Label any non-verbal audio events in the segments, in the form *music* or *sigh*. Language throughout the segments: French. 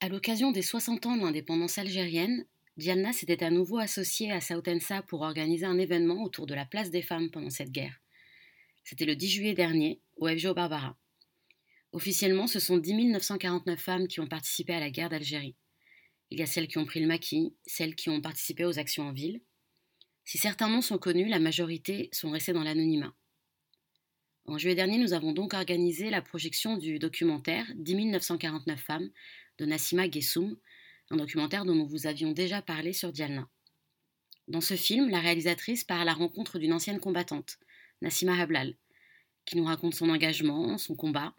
À l'occasion des 60 ans de l'indépendance algérienne, Diana s'était à nouveau associée à Sautensa pour organiser un événement autour de la place des femmes pendant cette guerre. C'était le 10 juillet dernier, au FGO Barbara. Officiellement, ce sont 10 949 femmes qui ont participé à la guerre d'Algérie. Il y a celles qui ont pris le maquis, celles qui ont participé aux actions en ville. Si certains noms sont connus, la majorité sont restés dans l'anonymat. En juillet dernier, nous avons donc organisé la projection du documentaire 10 949 femmes de Nassima Gessoum, un documentaire dont nous vous avions déjà parlé sur Dialna. Dans ce film, la réalisatrice part à la rencontre d'une ancienne combattante, Nassima Hablal, qui nous raconte son engagement, son combat,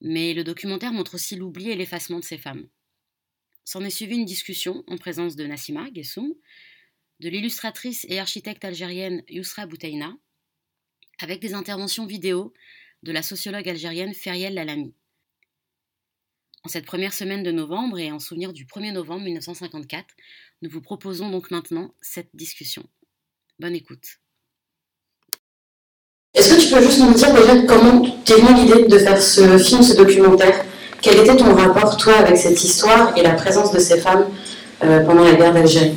mais le documentaire montre aussi l'oubli et l'effacement de ces femmes. S'en est suivi une discussion en présence de Nassima Gessoum, de l'illustratrice et architecte algérienne Yousra Boutaina, avec des interventions vidéo de la sociologue algérienne Feriel Lalami. En cette première semaine de novembre et en souvenir du 1er novembre 1954, nous vous proposons donc maintenant cette discussion. Bonne écoute. Est-ce que tu peux juste nous dire déjà comment t'es venue l'idée de faire ce film, ce documentaire? Quel était ton rapport, toi, avec cette histoire et la présence de ces femmes euh, pendant la guerre d'Algérie?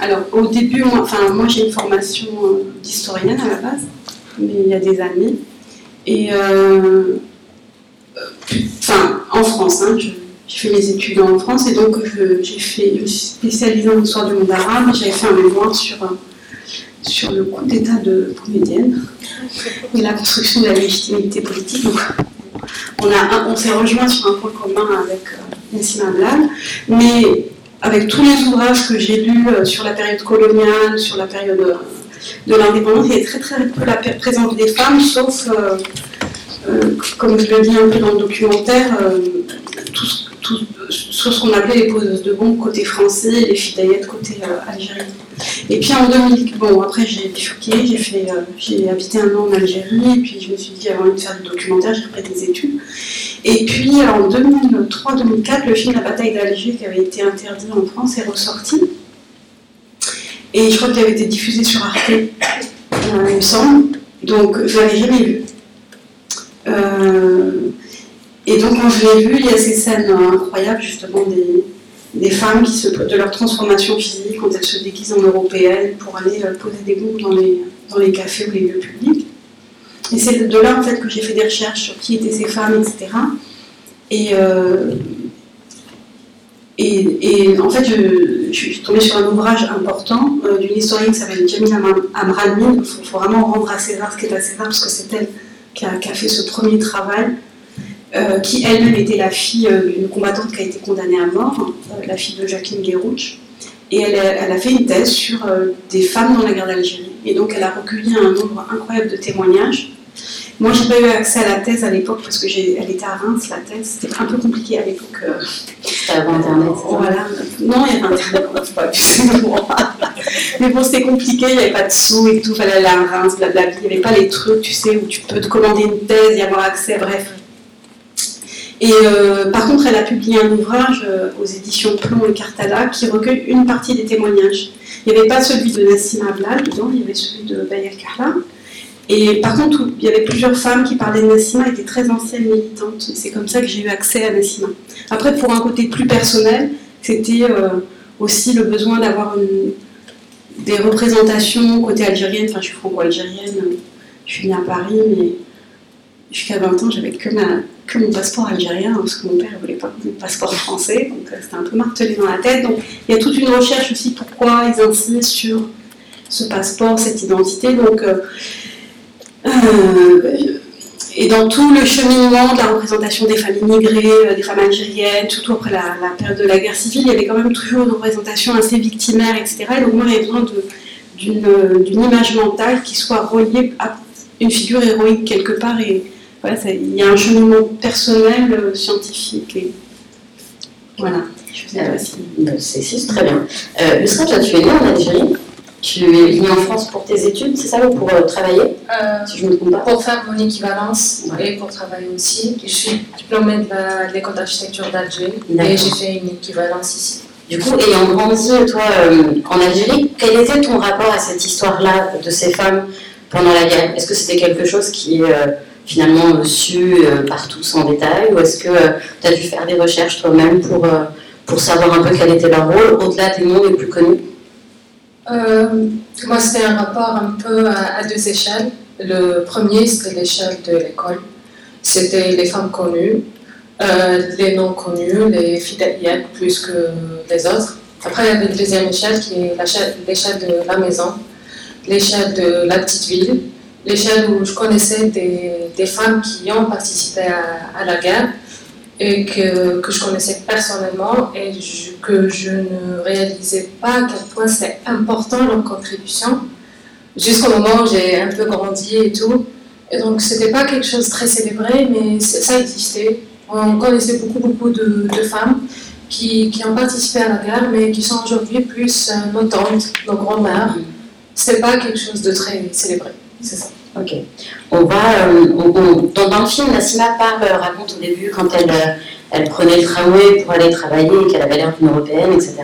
Alors, au début, moi, enfin, moi j'ai une formation euh, d'historienne à la base mais il y a des années. Et euh, enfin, en France, hein, j'ai fait mes études en France et donc j'ai fait, je suis spécialisée en histoire du monde arabe. J'avais fait un mémoire sur, euh, sur le coup d'État de Comédienne et la construction de la légitimité politique. On, a, on s'est rejoint sur un point commun avec euh, Yassine Ablal, mais avec tous les ouvrages que j'ai lus sur la période coloniale, sur la période de l'indépendance, il y a très très peu la présence des femmes, sauf, euh, euh, comme je le dis un peu dans le documentaire, euh, tout, ce qu'on appelait les poses de bombes côté français les fidaillettes côté algérien. Et puis en 2000, bon après j'ai bifurqué, j'ai j'ai habité un an en Algérie, et puis je me suis dit avant de faire du documentaire, j'ai repris des études. Et puis en 2003-2004, le film La bataille d'Alger qui avait été interdit en France est ressorti. Et je crois qu'il avait été diffusé sur Arte, euh, il me semble. Donc je l'avais jamais vu. Euh, et donc quand je l'ai vu, il y a ces scènes incroyables justement des, femmes qui se, de leur transformation physique quand elles se déguisent en européennes pour aller euh, poser des bombes dans les, dans les cafés ou les lieux publics. Et c'est de là en fait que j'ai fait des recherches sur qui étaient ces femmes, etc. Et, et, en fait, je, suis tombée sur un ouvrage important euh, d'une historienne qui s'appelle Jamila Amralmi. Il faut, vraiment rendre à César ce qui est à César, parce que c'est elle qui a, fait ce premier travail, euh, qui elle-même était la fille euh, d'une combattante qui a été condamnée à mort, la fille de Jacqueline Guérouch. Et elle, elle, a fait une thèse sur des femmes dans la guerre d'Algérie. Et donc, elle a recueilli un nombre incroyable de témoignages moi, j'ai pas eu accès à la thèse à l'époque parce que elle était à Reims, la thèse. C'était un peu compliqué à l'époque. Euh. C'était avant Internet. Voilà. Non, il y avait Internet, pas *laughs* Mais bon, c'était compliqué, il n'y avait pas de sous et tout, il fallait aller à Reims, blablabla. Il n'y avait pas les trucs, tu sais, où tu peux te commander une thèse, y avoir accès, bref. Et euh, par contre, elle a publié un ouvrage euh, aux éditions Plomb et Cartala qui recueille une partie des témoignages. Il n'y avait pas celui de Nassim Ablal dedans, il y avait celui de Bayer Karla. Et par contre, il y avait plusieurs femmes qui parlaient de Nassima, étaient très anciennes militantes. C'est comme ça que j'ai eu accès à Nassima. Après, pour un côté plus personnel, c'était euh, aussi le besoin d'avoir des représentations côté algérienne. Enfin, je suis franco-algérienne, je suis née à Paris, mais jusqu'à 20 ans, j'avais que, que mon passeport algérien, parce que mon père ne voulait pas mon passeport français, donc euh, c'était un peu martelé dans la tête. Donc il y a toute une recherche aussi pourquoi ils insistent sur ce passeport, cette identité. Donc euh, et dans tout le cheminement de la représentation des femmes immigrées, euh, des femmes algériennes, surtout après la, période de la guerre civile, il y avait quand même toujours une représentation assez victimaire, etc. Et donc moi, avait besoin d'une image mentale qui soit reliée à une figure héroïque quelque part. Et voilà, il y a un cheminement personnel, euh, scientifique. Voilà. C'est très bien. Euh, Lusra, tu es née en Algérie? Tu es venue en France pour tes études, c'est ça, ou pour euh, travailler euh, Si je me trompe pas? Pour faire mon équivalence et pour travailler aussi. Je suis diplômée de l'école d'architecture d'Alger et j'ai fait une équivalence ici. Du coup, ayant grandi, toi, euh, en Algérie, quel était ton rapport à cette histoire-là de ces femmes pendant la guerre? Est-ce que c'était quelque chose qui finalement su par tous en détail ou est-ce que tu as dû faire des recherches toi-même pour, pour savoir un peu quel était leur rôle au-delà des noms les plus connus Moi, c'était un rapport un peu à, deux échelles. Le premier, c'était l'échelle de l'école. C'était les femmes connues, les non connues, les fidèles plus que les autres. Après, il y avait une deuxième échelle qui est l'échelle de la maison, l'échelle de la petite ville, l'échelle où je connaissais des, femmes qui ont participé à, la guerre et que, que, je connaissais personnellement et que je ne réalisais pas à quel point c'est important leur contribution jusqu'au moment où j'ai un peu grandi et tout. Et donc, c'était pas quelque chose de très célébré, mais ça existait. On connaissait beaucoup, beaucoup de, de femmes qui, qui, ont participé à la guerre, mais qui sont aujourd'hui plus euh, nos tantes, nos grands-mères. Mm. C'est pas quelque chose de très célébré, c'est ça. Ok. On va, euh, dans, le film, Nassima parle, euh, raconte au début quand elle, elle prenait le tramway pour aller travailler et qu'elle avait l'air d'une européenne, etc.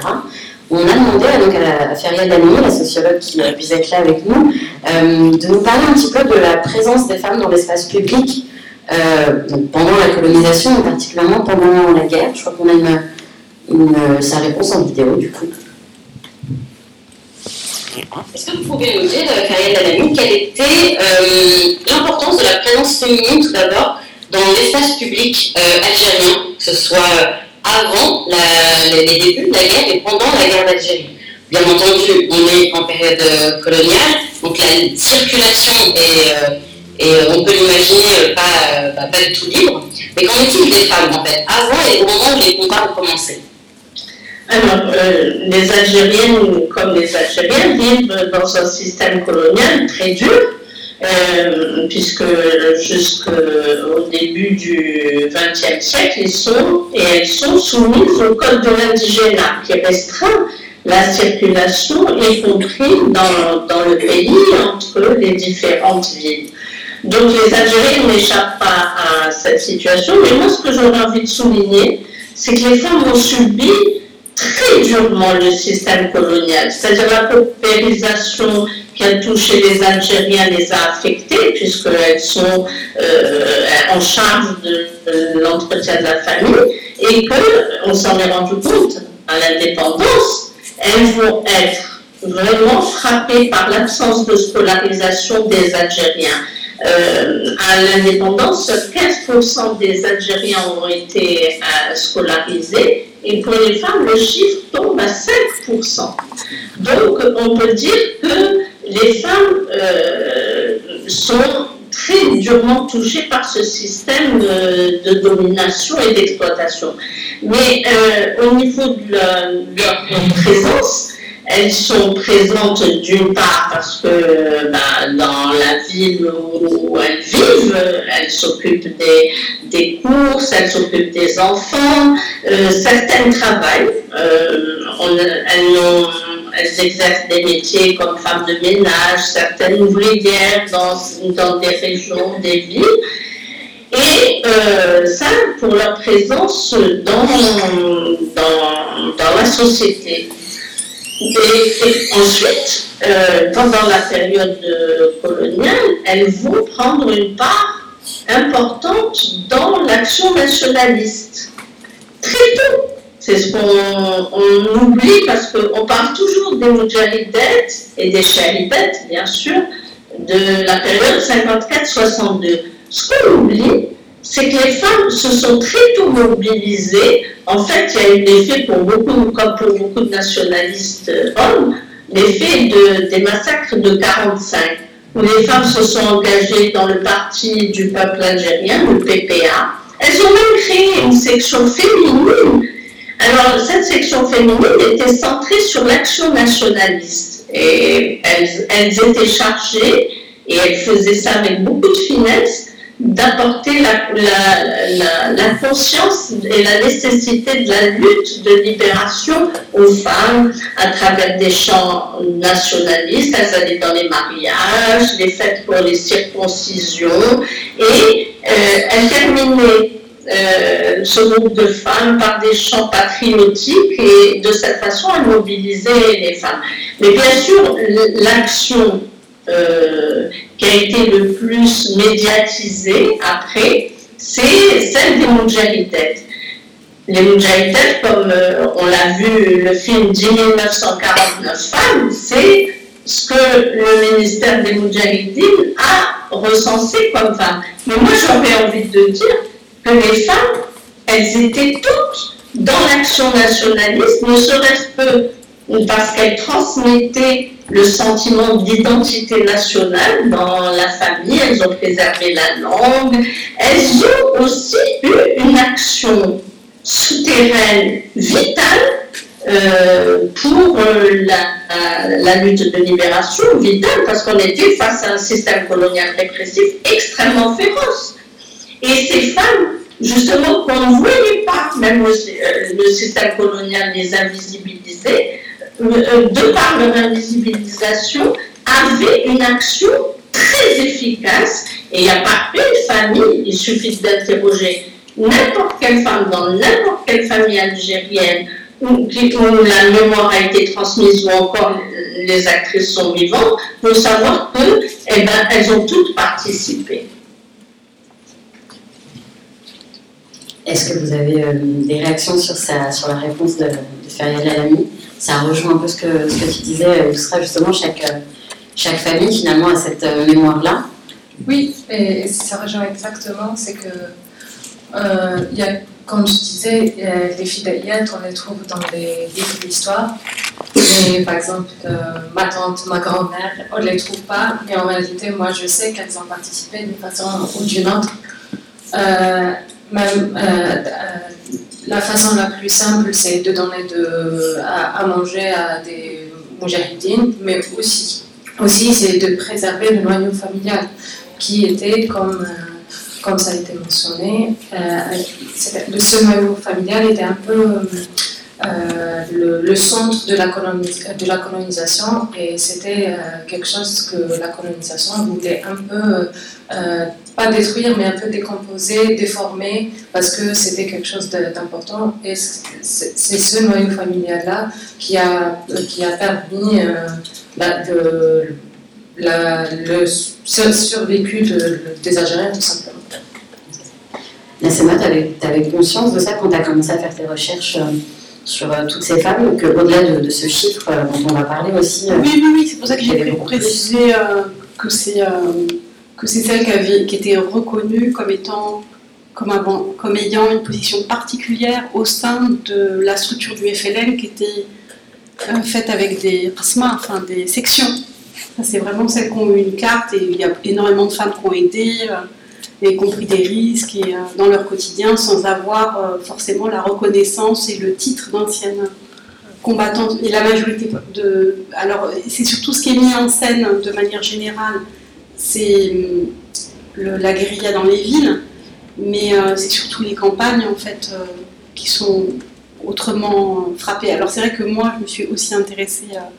On a demandé donc, à, Feria Dani, la sociologue qui puisse être là avec nous, de nous parler un petit peu de la présence des femmes dans l'espace public pendant la colonisation, et particulièrement pendant la guerre. Je crois qu'on a une une, sa réponse en vidéo du coup. Est-ce que vous pouvez nous dire, Karine Dalami, quelle était euh, l'importance de la présence féminine tout d'abord dans l'espace public euh, algérien, que ce soit avant les, débuts de la guerre et pendant la guerre d'Algérie? Bien entendu, on est en période euh, coloniale, donc la circulation est, on peut l'imaginer pas, pas, du tout libre. Mais qu'en est-il des femmes en fait, avant et au moment où les combats ont commencé alors, euh, les Algériennes comme les Algériens vivent dans un système colonial très dur, euh, puisque jusqu'au début du XXe siècle, ils sont et elles sont soumises au code de l'indigénat qui restreint la circulation, y compris dans, dans le pays, entre les différentes villes. Donc les Algériens n'échappent pas à cette situation, mais moi ce que j'aurais envie de souligner, c'est que les femmes ont subi très durement le système colonial, c'est-à-dire la paupérisation qui a touché les Algériens les a affectés puisqu'elles sont euh, en charge de, l'entretien de la famille et qu'on s'en est rendu compte à l'indépendance, elles vont être vraiment frappées par l'absence de scolarisation des Algériens. Euh, à l'indépendance, 15% des Algériens ont été euh, scolarisés et pour les femmes, le chiffre tombe à 5%. Donc, on peut dire que les femmes euh, sont très durement touchées par ce système de, domination et d'exploitation. Mais au niveau de leur présence, elles sont présentes d'une part parce que bah, dans la ville où elles vivent, elles s'occupent des, des, courses, elles s'occupent des enfants, euh, certaines travaillent, euh, elles, exercent des métiers comme femmes de ménage, certaines ouvrières dans, dans des régions, des villes. Et euh, ça, pour leur présence dans, dans, dans la société. Et, ensuite, euh, pendant la période coloniale, elles vont prendre une part importante dans l'action nationaliste. Très tôt. C'est ce qu'on oublie parce qu'on parle toujours des Moudjahidètes et des Shahidètes, bien sûr, de la période 54-62. Ce qu'on oublie, c'est que les femmes se sont très tôt mobilisées. En fait, il y a eu l'effet pour beaucoup, comme pour beaucoup de nationalistes hommes, l'effet de, des massacres de 45, où les femmes se sont engagées dans le parti du peuple algérien, le PPA. Elles ont même créé une section féminine. Alors, cette section féminine était centrée sur l'action nationaliste. Et elles, elles étaient chargées, et elles faisaient ça avec beaucoup de finesse, d'apporter la, la, la, conscience et la nécessité de la lutte de libération aux femmes à travers des chants nationalistes. Elles allaient dans les mariages, les fêtes pour les circoncisions et euh, elles terminaient euh, ce groupe de femmes par des chants patriotiques et de cette façon elles mobilisaient les femmes. Mais bien sûr, l'action qui a été le plus médiatisée après, c'est celle des Moudjahidettes. Les Moudjahidettes, comme on l'a vu, le film 10 949 femmes, c'est ce que le ministère des Moudjahidines a recensé comme femmes. Mais moi, j'aurais envie de dire que les femmes, elles étaient toutes dans l'action nationaliste, ne serait-ce que parce qu'elles transmettaient le sentiment d'identité nationale dans la famille, elles ont préservé la langue, elles ont aussi eu une action souterraine vitale euh, pour euh, la, lutte de libération vitale, parce qu'on était face à un système colonial répressif extrêmement féroce. Et ces femmes, justement, qu'on ne voyait pas, même le, euh, système colonial les invisibilisait, de par leur invisibilisation, avaient une action très efficace. Et il n'y a pas une famille, il suffit d'interroger n'importe quelle femme dans n'importe quelle famille algérienne où, la mémoire a été transmise ou encore les actrices sont vivantes, pour savoir que, eh ben, ont toutes participé. Est-ce que vous avez euh, des réactions sur, la réponse de, de Ferial Alami Ça rejoint un peu ce que, ce que tu disais, sera justement chaque, chaque famille finalement a cette euh, mémoire-là. Oui, et ça rejoint exactement, c'est que euh, y a comme je disais, les d'Ayat, on les trouve dans les livres d'histoire. Et par exemple, euh, ma tante, ma grand-mère, on ne les trouve pas. Mais en réalité, moi, je sais qu'elles ont participé d'une façon ou d'une autre. Euh, même, la façon la plus simple, c'est de donner à, manger à des moujahidines, mais aussi, aussi c'est de préserver le noyau familial qui était comme comme ça a été mentionné, euh, ce noyau familial était un peu euh, le, centre de la, la colonisation et c'était euh, quelque chose que la colonisation voulait un peu, pas détruire, mais un peu décomposer, déformer, parce que c'était quelque chose d'important. Et c'est ce noyau familial-là qui a, qui a permis bah, de, le survécu des Algériens, tout simplement. Nassema, tu avais, conscience de ça quand tu as commencé à faire tes recherches euh, sur euh, toutes ces femmes, qu'au-delà de, ce chiffre euh, dont on va parler aussi. oui, oui, oui, c'est pour ça que j'ai précisé que c'est que c'est celle qui, avait, qui était reconnue comme étant comme, avant, comme ayant une position particulière au sein de la structure du FLN qui était faite avec des enfin des sections. c'est vraiment celles qui ont eu une carte et il y a énormément de femmes qui ont aidé et compris des risques et, euh, dans leur quotidien sans avoir euh, forcément la reconnaissance et le titre d'ancienne combattante. Et la majorité de. Alors, c'est surtout ce qui est mis en scène de manière générale, c'est la guérilla dans les villes, mais euh, c'est surtout les campagnes en fait qui sont autrement frappées. Alors, c'est vrai que moi, je me suis aussi intéressée à.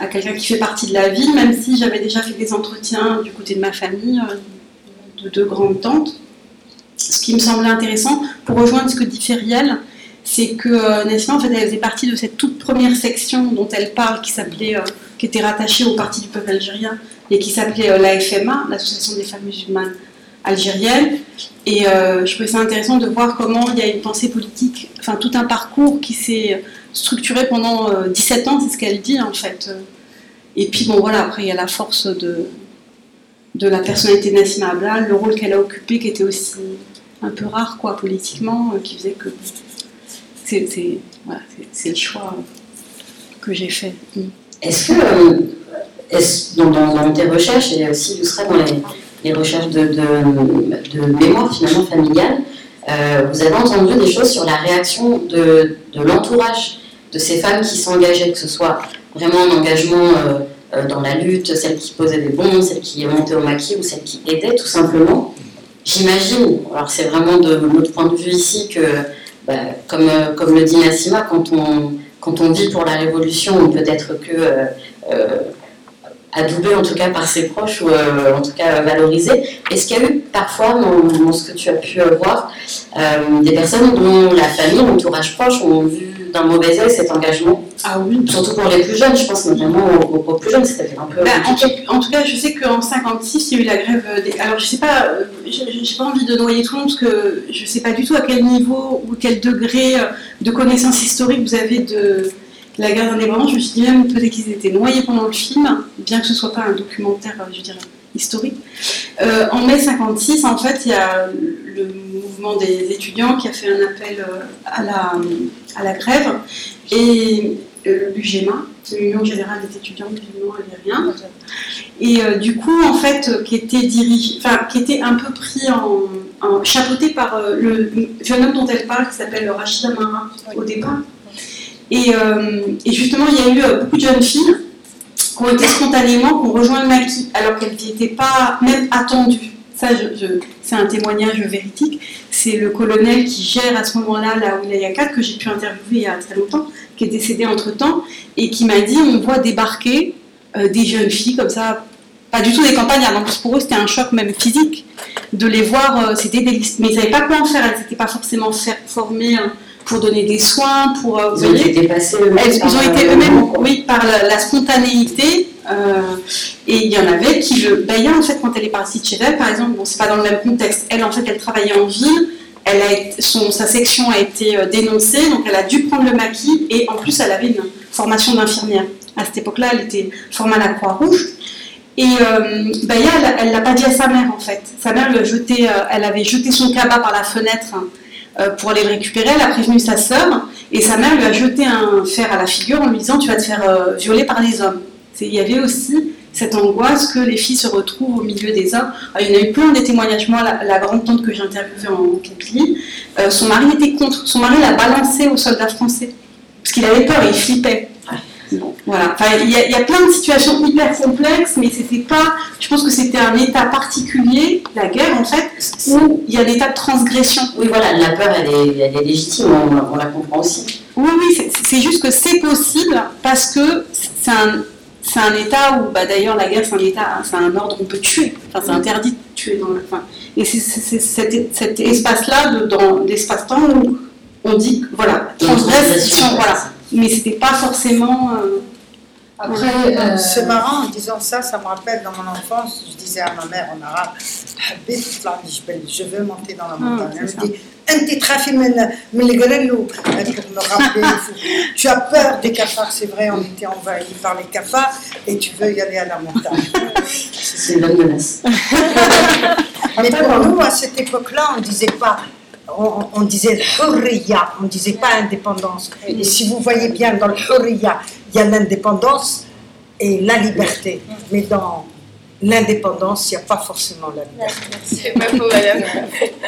à quelqu'un qui fait partie de la ville, même si j'avais déjà fait des entretiens du côté de ma famille, de deux grandes tantes. Ce qui me semblait intéressant, pour rejoindre ce que dit Feriel, c'est que euh, en fait, elle faisait partie de cette toute première section dont elle parle, qui s'appelait, euh, qui était rattachée au Parti du peuple algérien et qui s'appelait euh, l'AFMA, l'Association des femmes musulmanes algériennes. Et je trouvais ça intéressant de voir comment il y a une pensée politique, enfin tout un parcours qui s'est structuré pendant 17 ans, c'est ce qu'elle dit en fait. Et puis bon voilà, après il y a la force de, de la personnalité de Nassima Ablal, le rôle qu'elle a occupé qui était aussi un peu rare quoi politiquement, euh, qui faisait que c'est voilà, le choix que j'ai fait. Mm. Est-ce que euh, dans, tes recherches et aussi illustré dans les, recherches de, de, mémoire finalement familiale, euh, vous avez entendu des choses sur la réaction de, l'entourage de ces femmes qui s'engageaient, que ce soit vraiment un engagement euh, dans la lutte, celle qui posait des bombes, celle qui montait au maquis ou celle qui aidait tout simplement. J'imagine, alors c'est vraiment de notre point de vue ici que, bah, comme, euh, comme le dit Nassima, quand on, quand on vit pour la révolution, on peut être que euh, adoubé en tout cas par ses proches ou en tout cas valorisé. Est-ce qu'il y a eu parfois, dans, ce que tu as pu euh, voir, euh, des personnes dont la famille, l'entourage proche ont vu d'un mauvais œil cet engagement Ah oui. Surtout pour les plus jeunes, je pense notamment aux, plus jeunes, c'était un peu. Bah, en, tout, cas, je sais qu'en 56, il y a eu la grève des. Alors, je sais pas, j'ai pas envie de noyer tout le monde parce que je sais pas du tout à quel niveau ou quel degré de connaissance historique vous avez de la guerre d'indépendance. Je me suis dit même peut-être qu'ils étaient noyés pendant le film, bien que ce soit pas un documentaire, je dirais historique. Euh, en mai 56, en fait, il y a le mouvement des étudiants qui a fait un appel euh, à la, à la grève et euh, l'UGMA, l'Union Générale des étudiants musulmans algériens, et du coup, en fait, qui était dirigé, enfin, qui était un peu pris en, chapeauté par le jeune homme dont elle parle, qui s'appelle Rachida Amara au départ. Et, et, justement, il y a eu beaucoup de jeunes filles qui ont été spontanément, qui ont rejoint le maquis, alors qu'elles n'y étaient pas même attendues. Ça, c'est un témoignage véridique. C'est le colonel qui gère à ce moment-là la Wilaya 4 que j'ai pu interviewer il y a très longtemps, qui est décédé entre-temps, et qui m'a dit on voit débarquer euh, des jeunes filles comme ça, pas du tout des campagnards, en plus pour eux c'était un choc même physique, de les voir, euh, c'était des mais ils ne savaient pas quoi en faire, elles n'étaient pas forcément formées hein, pour donner des soins, pour. Euh, ils ont été dépassés eux-mêmes. Ils ont été eux-mêmes, oui, par la, spontanéité. Euh, et il y en avait qui le. D'ailleurs, en fait, quand elle est partie de chez elle, par exemple, bon, c'est pas dans le même contexte. Elle, en fait, elle travaillait en ville. Elle a, son, sa section a été euh, dénoncée, donc elle a dû prendre le maquis. Et en plus, elle avait une formation d'infirmière. À cette époque-là, elle était formée à la Croix-Rouge. Et euh, Baya, elle ne l'a pas dit à sa mère, en fait. Sa mère elle avait jeté son cabas par la fenêtre hein, pour aller le récupérer. Elle a prévenu sa sœur et sa mère lui a jeté un fer à la figure en lui disant Tu vas te faire euh, violer par des hommes. Il y avait aussi cette angoisse que les filles se retrouvent au milieu des hommes. il y en a eu plein des témoignages. Moi, la, grande tante que j'ai interviewée en Kabylie, euh, son mari était contre. Son mari l'a balancé aux soldats français parce qu'il avait peur, il flippait voilà. il y, a plein de situations hyper complexes, mais c'était pas. Je pense que c'était un état particulier, la guerre en fait, où il y a des tas de transgression. Oui, voilà, la peur, elle est, légitime, on, la comprend aussi. Oui, oui, c'est juste que c'est possible parce que c'est un, c'est un état où, bah, d'ailleurs, la guerre, c'est un état, c'est un ordre, on peut tuer. Enfin, c'est interdit de tuer dans le. Enfin, et c'est cet, cet espace-là, dans l'espace-temps où on dit, voilà, transgression, voilà mais c'était pas forcément. Euh, Après, euh, c'est marrant en disant ça, ça me rappelle dans mon enfance, je disais à ma mère en arabe, je veux monter dans la ah, montagne. Elle me dit, pour me rappeler, tu as peur des cafards, c'est vrai, on était envahis par les cafards et tu veux y aller à la montagne. C'est une bonne menace. Mais pour nous, à cette époque-là, on ne disait pas on, disait hurriya, on ne disait pas indépendance. Et si vous voyez bien, dans le hurriya, il y a l'indépendance et la liberté. Mais dans l'indépendance, il n'y a pas forcément la liberté. C'est pas faux, madame.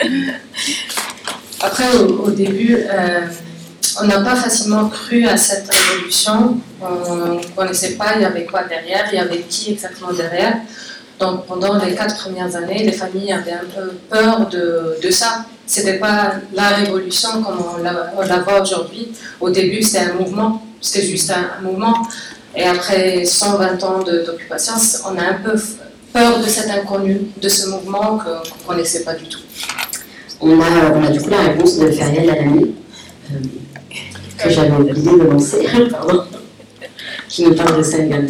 *laughs* Après, au, début, euh, on n'a pas facilement cru à cette révolution. On ne connaissait pas, il y avait quoi derrière, il y avait qui exactement derrière. Donc pendant les quatre premières années, les familles avaient un peu peur de, de ça. C'était pas la révolution comme on la, voit aujourd'hui. Au début, c'était un mouvement, c'était juste un, mouvement. Et après 120 ans d'occupation, on a un peu peur de cet inconnu, de ce mouvement qu'on ne connaissait pas du tout. On a, on a du coup la réponse de Feriel Alami, euh, que j'avais oublié de lancer, *laughs* qui nous parle de ça également.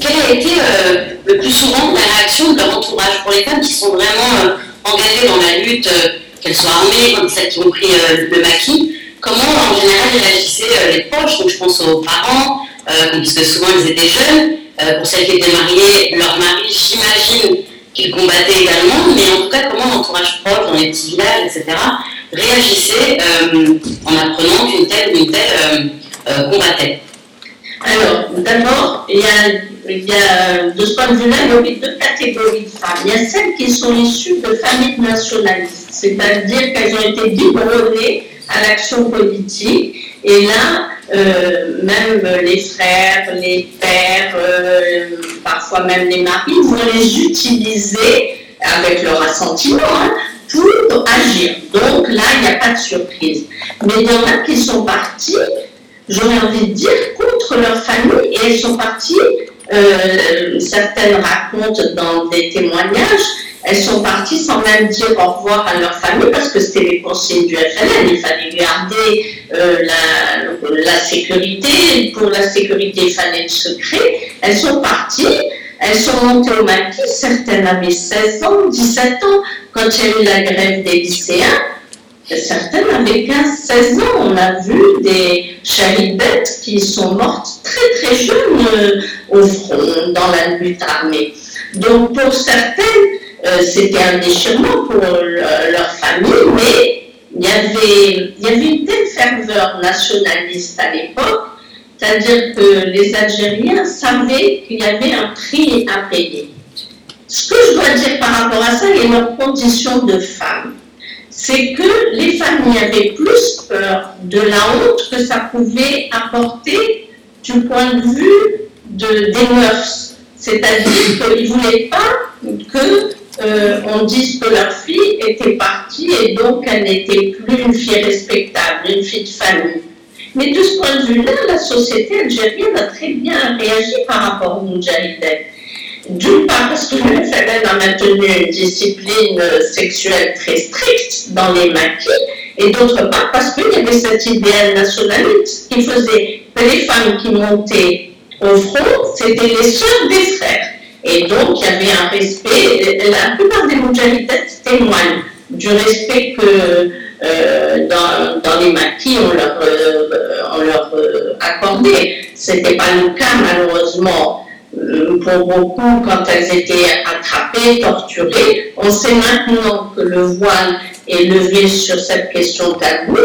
Quelle a été euh, le plus souvent la réaction de leur entourage pour les femmes qui sont vraiment euh, engagées dans la lutte, euh, qu'elles soient armées, comme celles qui ont pris le maquis Comment en général réagissaient les proches Donc je pense aux parents, puisque souvent ils étaient jeunes. pour celles qui étaient mariées, leur mari, j'imagine qu'ils combattaient également, mais en tout cas, comment l'entourage proche, dans les petits villages, etc., réagissait en apprenant qu'une telle ou une telle combattait alors, d'abord, il y a y a, de ce point de vue-là, il y a deux catégories de femmes. Il y a celles qui sont issues de familles nationalistes, c'est-à-dire qu'elles ont été biberonnées à l'action politique. Et là, euh, même les frères, les pères, euh, parfois même les maris vont les utiliser avec leur assentiment hein, pour agir. Donc là, il n'y a pas de surprise. Mais il y en a qui sont partis, j'aurais envie de dire, contre leur famille et elles sont parties euh, certaines racontent dans des témoignages elles sont parties sans même dire au revoir à leur famille parce que c'était les conseils du FLN. Il fallait garder euh, la, la, sécurité. Pour la sécurité, il fallait le secret. Elles sont parties. Elles sont montées au maquis. Certaines avaient 16 ans, 17 ans quand il y a eu la grève des lycéens. Certaines avaient 15-16 ans. On a vu des charibettes qui sont mortes très très jeunes euh, au front, dans la lutte armée. Donc pour certaines, euh, c'était un déchirement pour leur famille, mais il y, avait, y avait une telle ferveur nationaliste à l'époque, c'est-à-dire que les Algériens savaient qu'il y avait un prix à payer. Ce que je dois dire par rapport à ça et leurs conditions de femmes, c'est que les familles avaient plus peur de la honte que ça pouvait apporter du point de vue de, des mœurs. C'est-à-dire qu'ils ne voulaient pas que euh, on dise que leur fille était partie et donc elle n'était plus une fille respectable, une fille de famille. Mais de ce point de vue-là, la société algérienne a très bien réagi par rapport aux Moudjahideen. D'une part parce que le FLN a maintenu une discipline sexuelle très stricte dans les maquis, et d'autre part parce qu'il y avait cet idéal nationaliste qui faisait que les femmes qui montaient au front, c'était les sœurs des frères. Et donc, il y avait un respect. La plupart des Moudjahidettes témoignent du respect que euh, dans, dans, les maquis on leur, euh, on leur euh, accordait. Ce n'était pas le cas, malheureusement, pour beaucoup quand elles étaient attrapées, torturées. On sait maintenant que le voile est levé sur cette question taboue,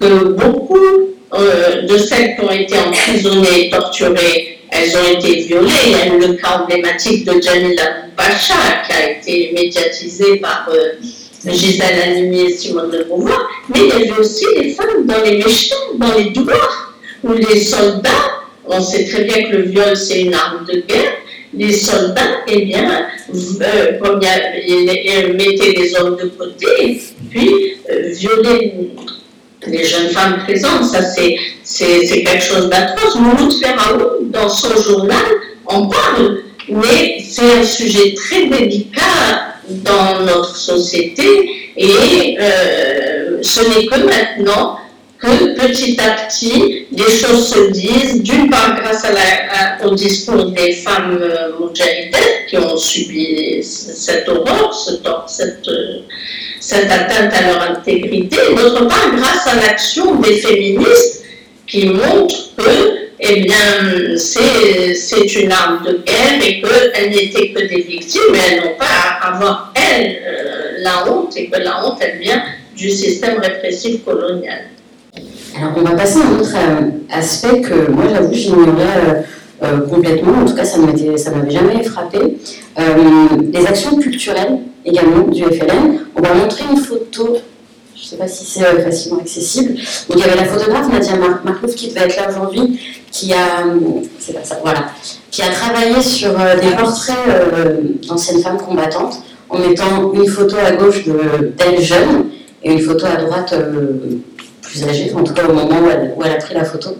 que beaucoup de celles qui ont été emprisonnées, torturées, elles ont été violées. Il y a eu le cas emblématique de Jamila Pacha qui a été médiatisé par euh, Gisèle Halimi et Simone de Beauvoir. Mais il y avait aussi les femmes dans les méchants, dans les douleurs, où les soldats, on sait très bien que le viol c'est une arme de guerre, les soldats, eh bien, euh, comme mettaient les hommes de côté, puis euh, violaient les jeunes femmes présentes, ça c'est, quelque chose d'atroce. Mouloud Ferraou, dans son journal, en parle, mais c'est un sujet très délicat dans notre société et euh, ce n'est que maintenant que petit à petit, des choses se disent, d'une part grâce au discours des femmes euh, qui ont subi cette horreur, cette, euh, cette atteinte à leur intégrité, d'autre part grâce à l'action des féministes qui montrent que eh bien, c'est une arme de guerre et qu'elles n'étaient que des victimes, mais elles n'ont pas à avoir, elles, euh, la honte, et que la honte, elle vient du système répressif colonial. Alors, on va passer à un autre euh, aspect que moi, j'avoue, j'ignorais euh, complètement, en tout cas, ça ne m'avait jamais frappé. les actions culturelles également du FLN. On va montrer une photo, je ne sais pas si c'est euh, facilement accessible. Donc il y avait la photographe Nadia Marlouf qui devait être là aujourd'hui, qui a, voilà, qui a travaillé sur euh, des portraits euh, d'anciennes femmes combattantes en mettant une photo à gauche d'elle jeune et une photo à droite plus âgée, en tout cas au moment où elle, a pris la photo.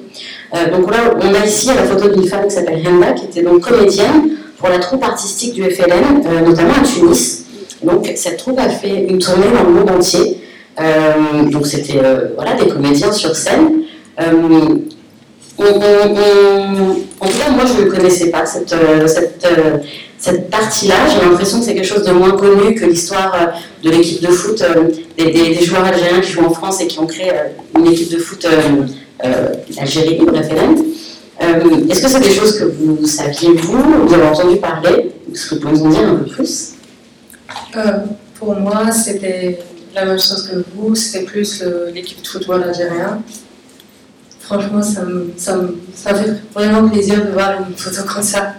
donc là, on a ici la photo d'une femme qui s'appelle Henda, qui était donc comédienne pour la troupe artistique du FLN, notamment à Tunis. Donc cette troupe a fait une tournée dans le monde entier. Euh, donc c'était euh, voilà, des comédiens sur scène. Euh, en tout cas, moi, je ne connaissais pas cette, cette partie-là. J'ai l'impression que c'est quelque chose de moins connu que l'histoire de l'équipe de foot, des, des, joueurs algériens qui jouent en France et qui ont créé une équipe de foot Algérie, bref, Est-ce que c'est des choses que vous saviez, vous, vous avez entendu parler Est-ce que vous pouvez nous en dire un peu plus? Euh, pour moi, c'était la même chose que vous, c'était plus l'équipe de football algérien. Franchement, ça me, fait vraiment plaisir de voir une photo comme ça.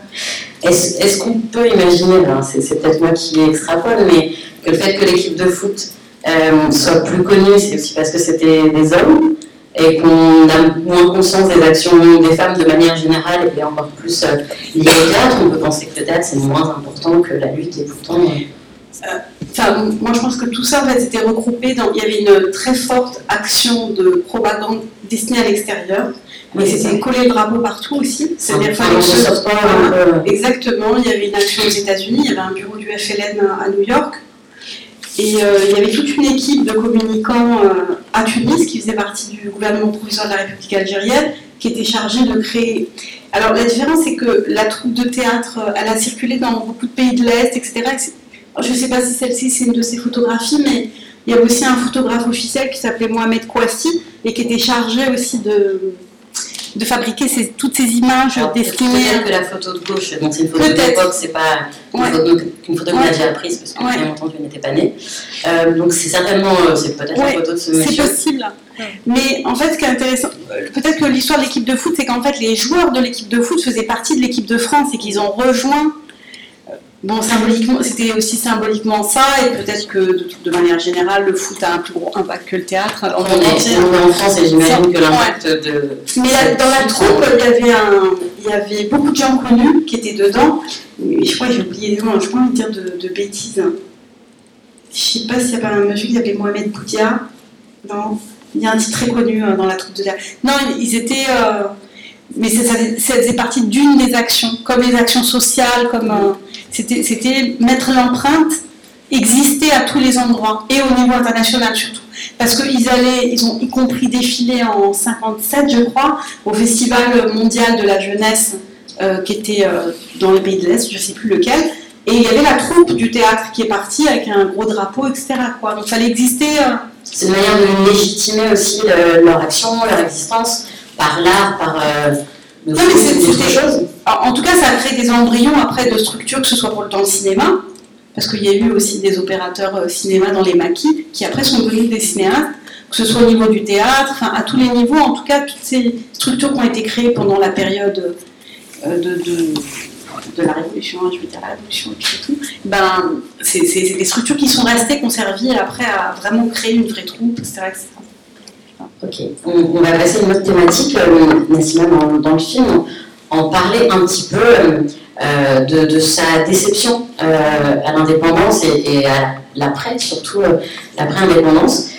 Est-ce qu'on peut imaginer, c'est peut-être moi qui extrapole, mais que le fait que l'équipe de foot euh, soit plus connue, c'est aussi parce que c'était des hommes et qu'on a moins conscience des actions des femmes de manière générale et encore plus euh, liées au théâtre. On peut penser que le théâtre c'est moins important que la lutte et pourtant. Euh, enfin, moi, je pense que tout ça en fait, était regroupé dans. Il y avait une très forte action de propagande destinée à l'extérieur, Mais c'était coller le drapeau partout aussi. C'est-à-dire fallait que soit Exactement, il y avait une action aux États-Unis, il y avait un bureau du FLN à New York. Et euh, il y avait toute une équipe de communicants euh, à Tunis qui faisait partie du gouvernement provisoire de la République algérienne, qui était chargée de créer. Alors la différence, c'est que la troupe de théâtre, euh, elle a circulé dans beaucoup de pays de l'Est, etc. Je ne sais pas si celle-ci c'est une de ses photographies, mais il y avait aussi un photographe officiel qui s'appelait Mohamed Kouassi et qui était chargé aussi de, de fabriquer toutes ces images destinées. Peut-être que la photo de gauche, donc c'est une photo d'époque, c'est pas une photo, une photo qu'on a déjà prise parce que bien entendu elle n'était pas née. Euh, donc c'est certainement, euh, c'est peut-être la photo de ce monsieur. C'est possible. Mais en fait, ce qui est intéressant, euh, peut-être que l'histoire de l'équipe de foot, c'est qu'en fait les joueurs de l'équipe de foot faisaient partie de l'équipe de France et qu'ils ont rejoint Bon, symboliquement, c'était aussi symboliquement ça, et peut-être que de, manière générale, le foot a un plus gros impact que le théâtre. On, est, en France et j'imagine que l'impact de. Mais dans la troupe, il y, avait un, il y avait beaucoup de gens connus qui étaient dedans. je crois que j'ai oublié les noms, je crois dire de, de bêtises. Je sais pas s'il y a pas un monsieur qui s'appelait Mohamed Boudia. Non, il y a un titre très connu euh, dans la troupe de théâtre. Non, ils étaient. Euh, mais ça, faisait partie d'une des actions, comme les actions sociales, comme euh, c'était mettre l'empreinte, exister à tous les endroits et au niveau international surtout. Parce qu'ils allaient, ils ont y compris défilé en 57, je crois, au Festival mondial de la jeunesse euh, qui était euh, dans les pays de l'Est, je ne sais plus lequel. Et il y avait la troupe du théâtre qui est partie avec un gros drapeau, etc. Donc il fallait exister. C'est une manière de légitimer aussi leur action, leur existence par l'art, par. Euh, non, mais c'est des choses. En tout cas, ça a créé des embryons après de structures, que ce soit pour le temps le cinéma, parce qu'il y a eu aussi des opérateurs euh, cinéma dans les maquis, qui après sont devenus des cinéastes, que ce soit au niveau du théâtre, enfin à tous les niveaux, en tout cas, toutes ces structures qui ont été créées pendant la période euh, de, de, la Révolution, je veux dire la Révolution et tout, ben, c'est des structures qui sont restées, qui ont servi après à vraiment créer une vraie troupe, etc. Ok, on, va passer à une autre thématique, euh, dans, dans, le film, en parler un petit peu euh, de, sa déception euh, à l'indépendance et, à l'après, surtout euh, l'après-indépendance.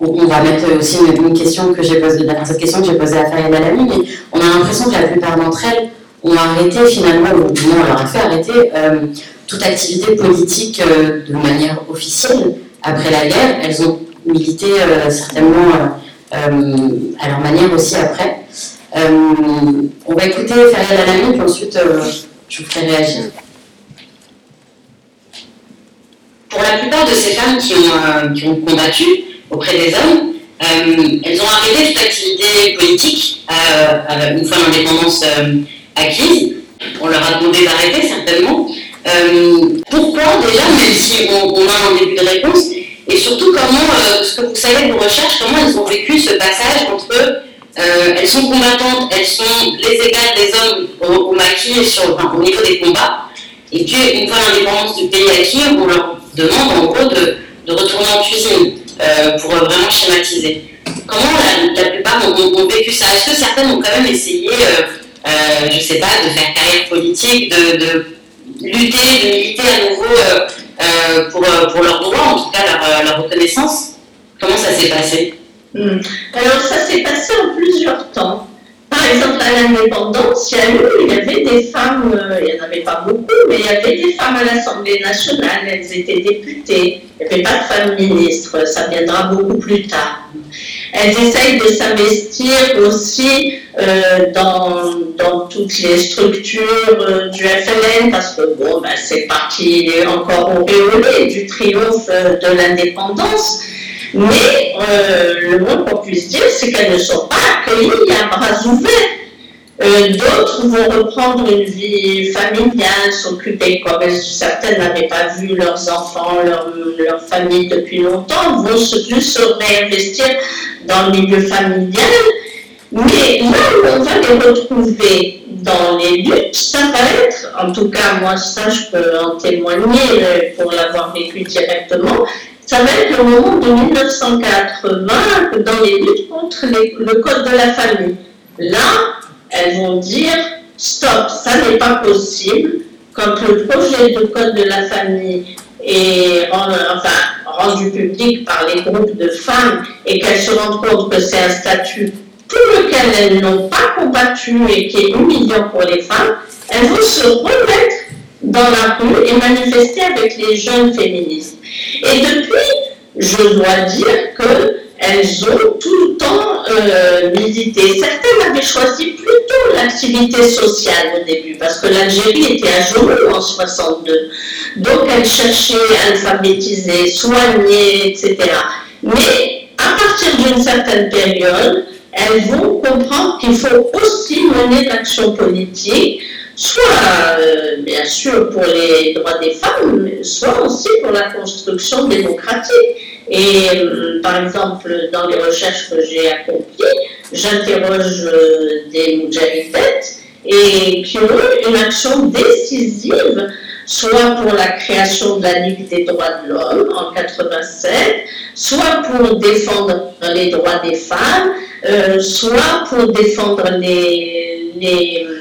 on va mettre aussi une, question que j'ai posée, cette question que j'ai posée à Farid Alami, mais on a l'impression que la plupart d'entre elles ont arrêté finalement, ou du moins on leur a fait arrêter toute activité politique de manière officielle après la guerre. Elles ont militer euh, certainement euh, euh, à leur manière aussi après. on va écouter Farid Alami, puis ensuite je vous ferai réagir. Pour la plupart de ces femmes qui ont, qui ont combattu auprès des hommes, elles ont arrêté toute activité politique une fois l'indépendance acquise. On leur a demandé d'arrêter certainement. pourquoi déjà, même si on, a un début de réponse, et surtout comment, euh, ce que vous savez de vos recherches, comment elles ont vécu ce passage entre euh, elles sont combattantes, elles sont les égales des hommes au, maquis sur, au niveau des combats, et puis une fois l'indépendance du pays acquis, on leur demande en gros de, de retourner en cuisine euh, pour vraiment schématiser. Comment la, plupart ont, vécu ça? Est-ce que certaines ont quand même essayé, je ne sais pas, de faire carrière politique, de, de lutter, de militer à nouveau pour, euh, pour leurs droits, en tout cas leur, euh, leur reconnaissance. Comment ça s'est passé? Hmm. Alors ça s'est passé en plusieurs temps. Par exemple, à l'indépendance, il y, a eu, il y avait des femmes, il n'y en avait pas beaucoup, mais il y avait des femmes à l'Assemblée nationale, elles étaient députées, il n'y avait pas de femmes ministres, ça viendra beaucoup plus tard. Elles essayent de s'investir aussi euh, dans, dans, toutes les structures euh, du FLN, parce que bon, ben, c'est parti encore auréolé du triomphe euh, de l'indépendance. Mais le moins qu'on puisse dire, c'est qu'elles ne sont pas accueillies à bras ouverts. D'autres vont reprendre une vie familiale, s'occuper, comme certaines n'avaient pas vu leurs enfants, leur, leur, famille depuis longtemps, vont se, plus se réinvestir dans le milieu familial. Mais là où on va les retrouver dans les luttes, ça va être, en tout cas moi ça je peux en témoigner pour l'avoir vécu directement, ça va être le moment de 1980 dans les luttes contre le code de la famille. Là, elles vont dire stop, ça n'est pas possible. Quand le projet de code de la famille est rendu public par les groupes de femmes et qu'elles se rendent compte que c'est un statut pour lequel elles n'ont pas combattu et qui est humiliant pour les femmes, elles vont se remettre dans la rue et manifester avec les jeunes féministes. Et depuis, je dois dire qu'elles ont tout le temps euh, milité. Certaines avaient choisi plutôt l'activité sociale au début, parce que l'Algérie était à genoux en 62. Donc elles cherchaient à alphabétiser, soigner, etc. Mais à partir d'une certaine période, elles vont comprendre qu'il faut aussi mener l'action politique, soit euh, bien sûr pour les droits des femmes, soit aussi pour la construction démocratique. Et euh, par exemple, dans les recherches que j'ai accomplies, j'interroge euh, des moudjahidettes et qui ont eu une action décisive soit pour la création de la Ligue des droits de l'homme en 87, soit pour défendre les droits des femmes, euh, soit pour défendre les, euh,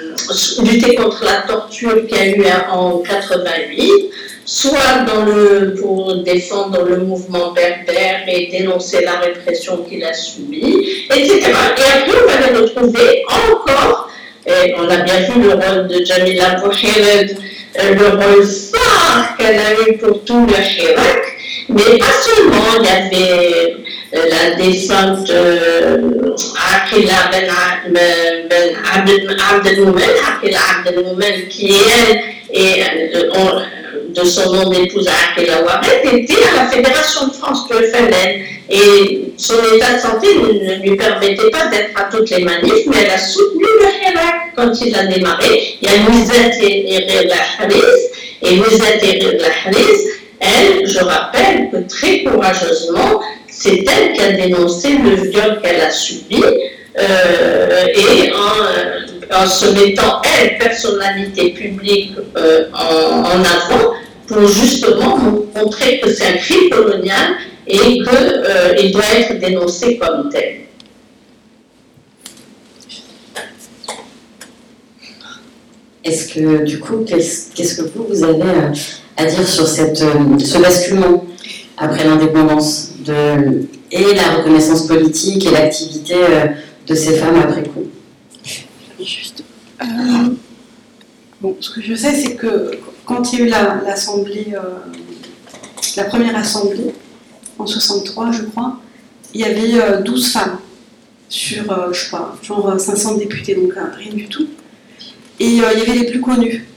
lutter contre la torture qu'il y a eu en 88, soit pour défendre le mouvement berbère et dénoncer la répression qu'il a subie, etc. Et après, on les retrouver encore, et on a bien vu le rôle de Jamila Bouhired, euh, le rôle phare qu'elle a eu pour tout le Hirak, mais pas seulement, il y avait euh, la euh, Akila Ben, ben Abdelmoumen, Akila Abdelmoumen, qui elle, et de son nom d'épouse Akila Waret, était à la Fédération de France du FLN. Et son état de santé ne lui permettait pas d'être à toutes les manifs, mais elle a soutenu le Hirak quand il a démarré. Il y a Louisette et Haris, et et Haris, elle, je rappelle que très courageusement, c'est elle qui a dénoncé le viol qu'elle a subi, euh, et en, se mettant, elle, personnalité publique, euh, en, avant, pour justement montrer que c'est un crime colonial et qu'il euh, doit être dénoncé comme tel. Est-ce que, du coup, qu'est-ce que vous, avez euh, à dire sur euh, ce basculement après l'indépendance et la reconnaissance politique et l'activité de ces femmes après coup? Juste. bon, ce que je sais, c'est que quand il y a eu l'assemblée, la première assemblée, en 63, je crois, il y avait 12 euh, femmes sur, euh, je crois, genre 500 députés, donc euh, rien du tout. Et il y avait les plus connues.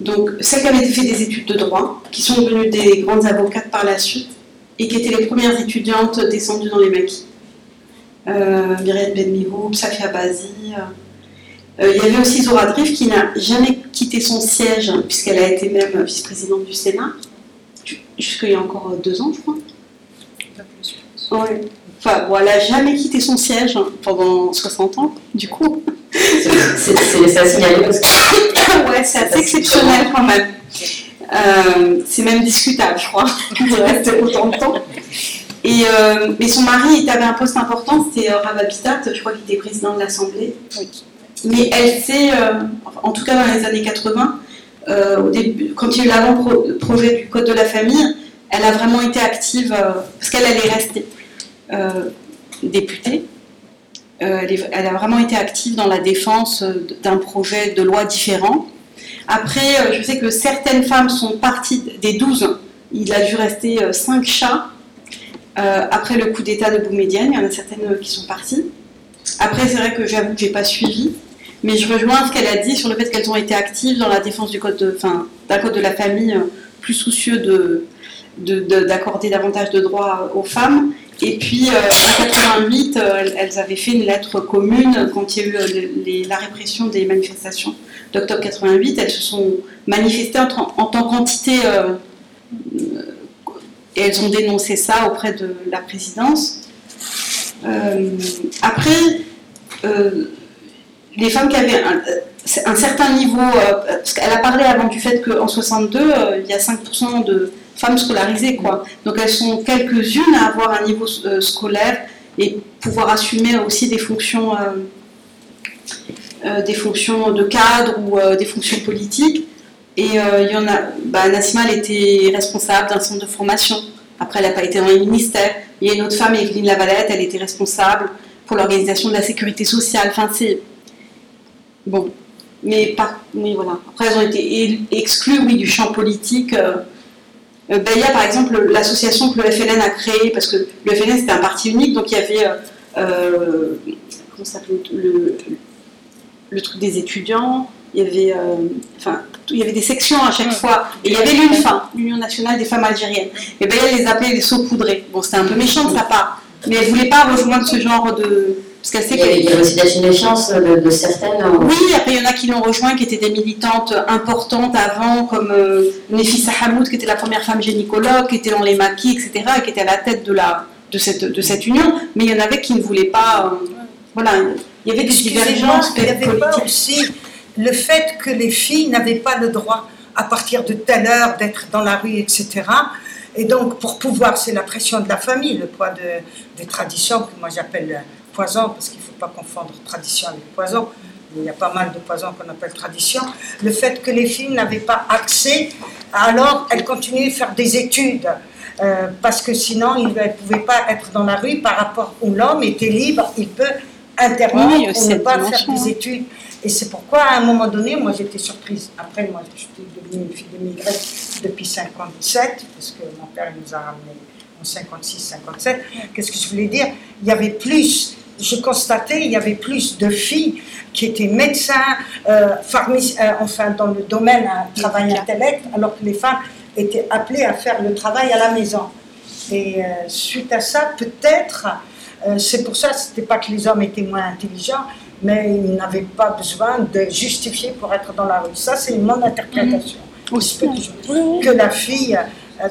Donc, celles qui avaient fait des études de droit, qui sont devenues des grandes avocates par la suite, et qui étaient les premières étudiantes descendues dans les maquis. Euh, Myriam Benmihoub, Safia Bazi. il y avait aussi Zora Drif qui n'a jamais quitté son siège, puisqu'elle a été même vice-présidente du Sénat, jusqu'il y a encore deux ans, je crois. Ouais. Enfin, bon, elle n'a jamais quitté son siège hein, pendant 60 ans, du coup. C'est à signaler parce que. *laughs* ouais, c'est assez exceptionnel quand même. Euh, c'est même discutable, je crois, *laughs* de rester autant de temps. Et, euh, mais son mari avait un poste important, c'était euh, Rababitat, je crois qu'il était président de l'Assemblée. Mais elle s'est, en tout cas dans les années 80, au début, quand il y a eu l'avant-projet du Code de la famille, elle a vraiment été active, parce qu'elle allait rester. Euh, députée. Euh, elle, a vraiment été active dans la défense euh, d'un projet de loi différent. Après, je sais que certaines femmes sont parties des 12. Il a dû rester 5 chats. après le coup d'État de Boumedienne, il y en a certaines qui sont parties. Après, c'est vrai que j'avoue que je n'ai pas suivi. Mais je rejoins ce qu'elle a dit sur le fait qu'elles ont été actives dans la défense du code de, d'un code de la famille plus soucieux de, d'accorder davantage de droits aux femmes. Et puis euh, en 88, euh, elles avaient fait une lettre commune quand il y a eu euh, la répression des manifestations d'octobre 88. Elles se sont manifestées en, tant qu'entité et elles ont dénoncé ça auprès de la présidence. après, les femmes qui avaient un, certain niveau, parce qu'elle a parlé avant du fait qu'en 62, il y a 5% de femmes scolarisées, quoi. Donc elles sont quelques-unes à avoir un niveau euh, scolaire et pouvoir assumer aussi des fonctions, euh, euh, des fonctions de cadre ou des fonctions politiques. Et il y en a, bah, elle était responsable d'un centre de formation. Après, elle n'a pas été dans les ministères. Il y a une autre femme, Evelyne Lavalette, elle était responsable pour l'organisation de la sécurité sociale. Enfin, c'est. Bon. Mais, par... mais voilà. Après, elles ont été exclues, oui, du champ politique. Euh, euh, ben, il y a par exemple l'association que le FLN a créée, parce que le FLN c'était un parti unique, donc il y avait. Euh, comment ça s'appelle le, le truc des étudiants, il y avait, enfin, il y avait des sections à chaque fois. Et il y avait l'UNFA, l'Union nationale des femmes algériennes. Et elle les appelait les saupoudrés. Bon, c'était un peu méchant de sa part. Mais elle ne voulait pas rejoindre ce genre de. Parce qu'elle sait il, y avait, aussi des méfiance de, de certaines. Oui, après, il y en a qui l'ont rejoint, qui étaient des militantes importantes avant, comme euh, Nefissa Hamoud, qui était la première femme gynécologue, qui était dans les maquis, etc., et qui était à la tête de, la, de, cette, de cette union. Mais il y en avait qui ne voulaient pas. Euh, voilà, il y avait des divergences Il n'y avait pas aussi le fait que les filles n'avaient pas le droit, à partir de telle heure, d'être dans la rue, etc. Et donc, pour pouvoir, c'est la pression de la famille, le poids de, des traditions, que moi j'appelle poison, parce qu'il ne faut pas confondre tradition avec poison. Il y a pas mal de poisons qu'on appelle tradition. Le fait que les filles n'avaient pas accès, alors elles continuaient à faire des études. Euh, parce que sinon, ils ne pouvaient pas être dans la rue par rapport où l'homme était libre, il peut interrompre ou ne pas faire des études. Et c'est pourquoi, à un moment donné, moi j'étais surprise. Après, moi j'étais devenue une fille d'immigrés depuis 57, parce que mon père nous a ramenés en 56-57. Qu'est-ce que je voulais dire? Il y avait plus, je constatais, il y avait plus de filles qui étaient médecins, euh, euh enfin dans le domaine du travail intellect, alors que les femmes étaient appelées à faire le travail à la maison. Et euh, suite à ça, peut-être, euh, c'est pour ça, c'était pas que les hommes étaient moins intelligents, mais ils n'avaient pas besoin de justifier pour être dans la rue. Ça, c'est mon interprétation. Mmh. Que la fille,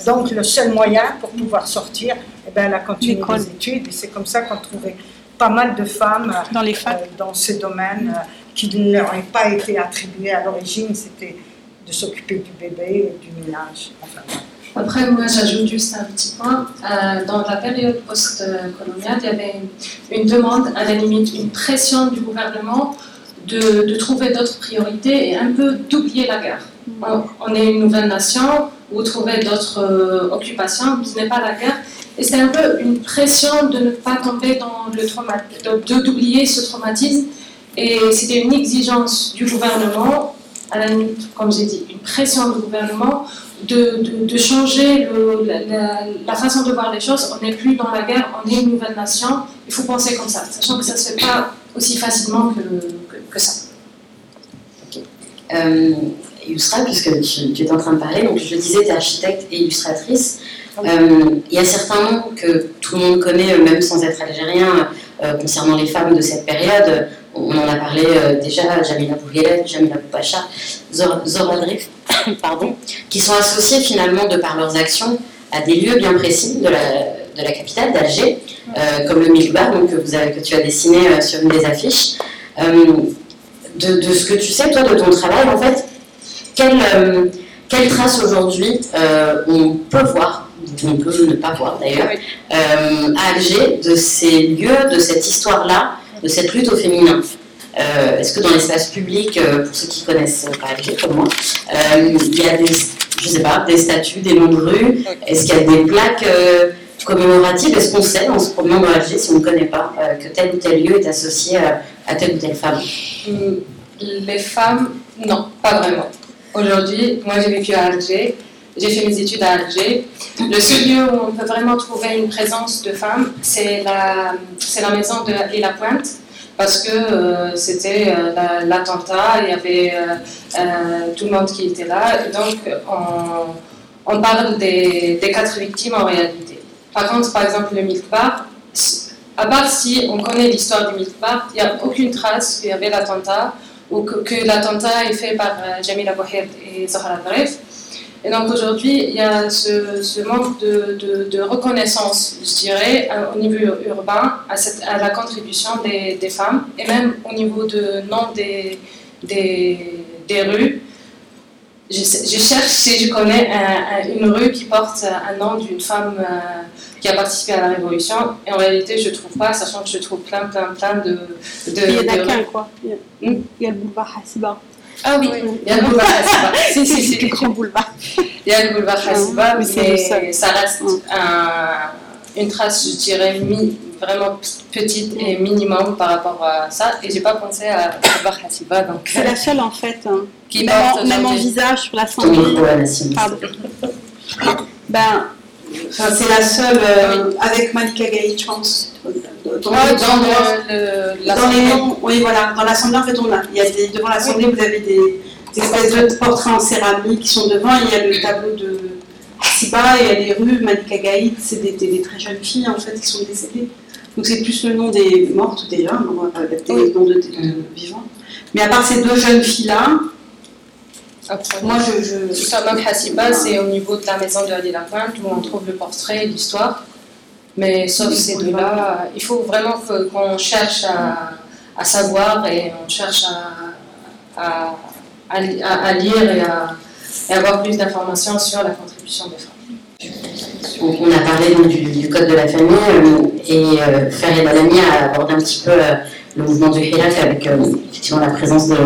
donc le seul moyen pour pouvoir sortir, eh ben, elle a continué les études et c'est comme ça qu'on trouvait pas mal de femmes dans, les euh, dans ces domaines euh, qui ne leur ont pas été attribués à l'origine, c'était de s'occuper du bébé et du ménage. Enfin, après, moi, j'ajoute juste un petit point. Euh, dans la période post-coloniale, il y avait une, demande, à la limite, une pression du gouvernement de, trouver d'autres priorités et un peu d'oublier la guerre. On, est une nouvelle nation, vous trouvez d'autres euh, occupations, ce n'est pas la guerre. Et c'est un peu une pression de ne pas tomber dans le traumatisme, d'oublier ce traumatisme. Et c'était une exigence du gouvernement, comme j'ai dit, une pression du gouvernement de, de, changer la, façon de voir les choses. On n'est plus dans la guerre, on est une nouvelle nation. Il faut penser comme ça, sachant que ça ne se fait pas aussi facilement que, que, ça. Euh, puisque tu, es en train de parler, donc je le disais, tu es architecte et illustratrice. Euh, il y a certains noms que tout le monde connaît, euh, même sans être algérien, euh, concernant les femmes de cette période. On en a parlé déjà, Jamila Bouhilet, Jamila Boupacha, Zora Drif, *coughs* pardon, qui sont associés finalement de par leurs actions à des lieux bien précis de la, de la capitale, d'Alger, comme le Milbar donc, que, vous avez, que tu as dessiné sur une des affiches. De, de, ce que tu sais, toi, de ton travail, en fait, quelle, quelle trace aujourd'hui on peut voir, on peut ne pas voir d'ailleurs, à Alger de ces lieux, de cette histoire-là, de cette lutte au féminin. Euh, est-ce que dans l'espace public, euh, pour ceux qui connaissent pas Alger comme moi, euh, il y a des, je sais pas, des statues, des noms de rues Est-ce qu'il y a des plaques commémoratives? Est-ce qu'on sait en se promenant dans Alger, si on ne connaît pas, que tel ou tel lieu est associé à, telle ou telle femme? Hmm, Les femmes, non, pas vraiment. Aujourd'hui, moi j'ai vécu à Alger, j'ai fait mes études à Alger. Le seul lieu où on peut vraiment trouver une présence de femmes, c'est la, la maison de La Pointe parce que euh, c'était euh, l'attentat, il y avait euh, tout le monde qui était là, donc on, parle des, quatre victimes en réalité. Par contre, par exemple, le Milk Bar, à part si on connaît l'histoire du Milk Bar, il n'y a aucune trace qu'il y avait l'attentat ou que, l'attentat est fait par Jamila Bouhed et Zahra Taref. Et donc aujourd'hui, il y a ce, manque de, reconnaissance, je dirais, euh, au niveau urbain, à, la contribution des, femmes, et même au niveau de nom des, des rues. Je, cherche si je connais une rue qui porte un nom d'une femme euh, qui a participé à la Révolution, et en réalité, je ne trouve pas, sachant que je trouve plein, plein, plein de... de il y en a qu'un, quoi. Il y a, hmm? il y a le boulevard Hassiba. Ah oui, il y a le boulevard Hassiba. *laughs* si, si, c'est le grand boulevard. Il y a le boulevard Hassiba, mais, ça reste un, une trace, je dirais, vraiment petite et minimum par rapport à ça. Et j'ai pas pensé à voir Hasiba. Donc, C'est la seule en fait. hein. *laughs* qui Même, en, même en visage sur la santé. Pardon. Ben, enfin, c'est la seule euh, avec Malika Gaïd, je pense. Dans, Ouais, dans le, le- dans l'assemblée. les noms, oui, voilà. Dans l'assemblée, en fait, on a. Il y a des, devant l'assemblée, vous avez des, des espèces de portraits en céramique qui sont devant. et Il y a le tableau de Siba et il y a les rues Malika Gaïd. C'est des, des- des très jeunes filles, en fait, qui sont décédées. Donc c'est plus le nom des mortes déjà, on va pas des Oui. noms de, de- de vivants. Mais à part ces deux jeunes filles-là, moi je. je... Hasiba, c'est au niveau de la maison de Ali Lapointe où on trouve le portrait et l'histoire. Mais sauf ces deux-là, il faut vraiment qu'on cherche à, à savoir et on cherche à lire et à, et avoir plus d'informations sur la contribution des femmes. On a parlé du, code de la famille euh, et euh, Farid a abordé un petit peu euh, le mouvement du Hilaf avec euh, effectivement la présence de,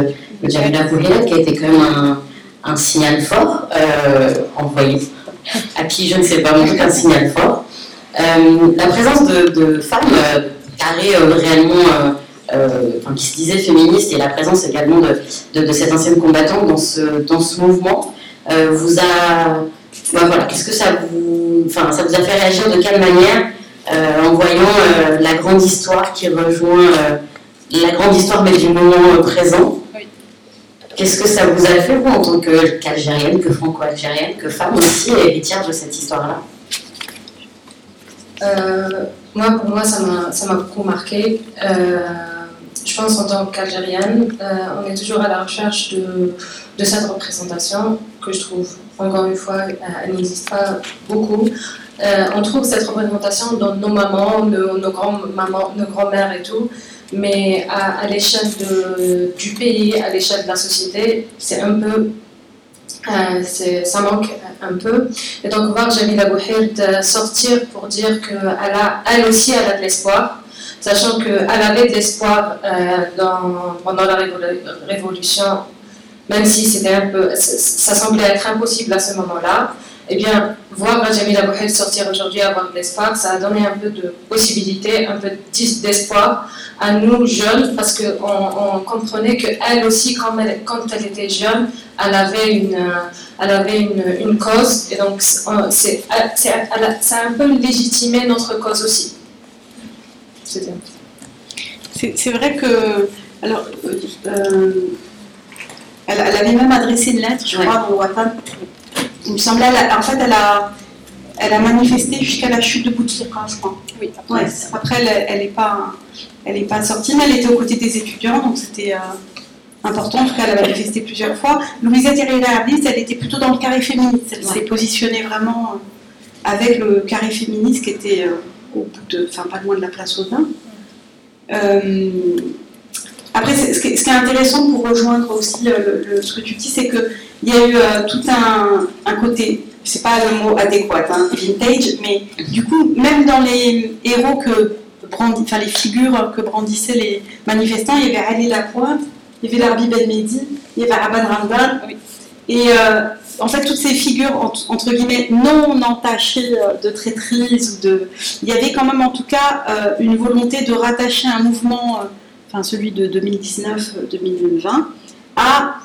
de Jamila qui a été quand même un, signal fort envoyé à qui je ne sais pas, mais un signal fort. La présence de, femmes carrées réellement, enfin, qui se disaient féministes et la présence également de, cette ancienne combattante dans ce, mouvement vous a bah voilà, est-ce que ça vous, enfin, ça vous a fait réagir de quelle manière euh, en voyant euh, la grande histoire qui rejoint euh, la grande histoire mais du moment euh, présent? Oui. Qu'est-ce que ça vous a fait vous en tant que- qu'Algérienne, que franco-algérienne, que femme aussi et héritière de cette histoire-là? Euh, moi, pour moi, ça m'a ça m'a beaucoup marqué. Euh, je pense en tant qu'Algérienne, euh, on est toujours à la recherche de, cette représentation que je trouve, encore une fois, euh, elle n'existe pas beaucoup. Euh, on trouve cette représentation dans nos mamans, nos, grands-mamans, nos grands-mères et tout, mais à, l'échelle du pays, à l'échelle de la société, c'est un peu euh, ça manque un peu. Et donc voir Jamila Bouhild euh, sortir pour dire qu'elle elle aussi, a de l'espoir, sachant qu'elle avait de l'espoir euh, pendant la révolu- révolution, même si c'était un peu, ça, semblait être impossible à ce moment-là. Eh bien, voir Jamila Bouhild sortir aujourd'hui avoir de l'espoir, ça a donné un peu de possibilité, un peu d'espoir à nous jeunes, parce qu'on on comprenait qu'elle aussi, quand elle, était jeune, elle avait une, cause, et donc ça a un peu légitimé notre cause aussi. C'est vrai que. Alors, euh, elle, elle avait même adressé une lettre, je Ouais. crois, dans WhatsApp. Il me semblait, a- en fait, elle a, elle a manifesté jusqu'à la chute de Bouteflika, je crois. Oui, Ouais, après, elle- elle n'est pas, elle est pas sortie, mais elle était aux côtés des étudiants, donc c'était euh, important. En tout cas, elle a manifesté plusieurs fois. Louisa Thierry Arlis, elle était plutôt dans le carré féministe. Elle Ouais. s'est positionnée vraiment euh, avec le carré féministe qui était euh, au bout de, enfin, pas loin de la place aux Bains. Euh, après, ce qui, est, intéressant pour rejoindre aussi euh, le, le- ce que tu dis, c'est qu'il y a eu euh, tout un, un côté, c'est pas le mot adéquat, hein, vintage, mais du coup, même dans les héros que brandi, enfin les figures que brandissaient les manifestants, il y avait Ali Lapointe, il y avait Larbi Ben Mehdi, il y avait Aban Ramdan, Oui. et euh, en fait, toutes ces figures, entre, entre guillemets, non entachées euh, de traîtrise, ou de... il y avait quand même en tout cas euh, une volonté de rattacher un mouvement, euh, enfin celui de 2019-2020, à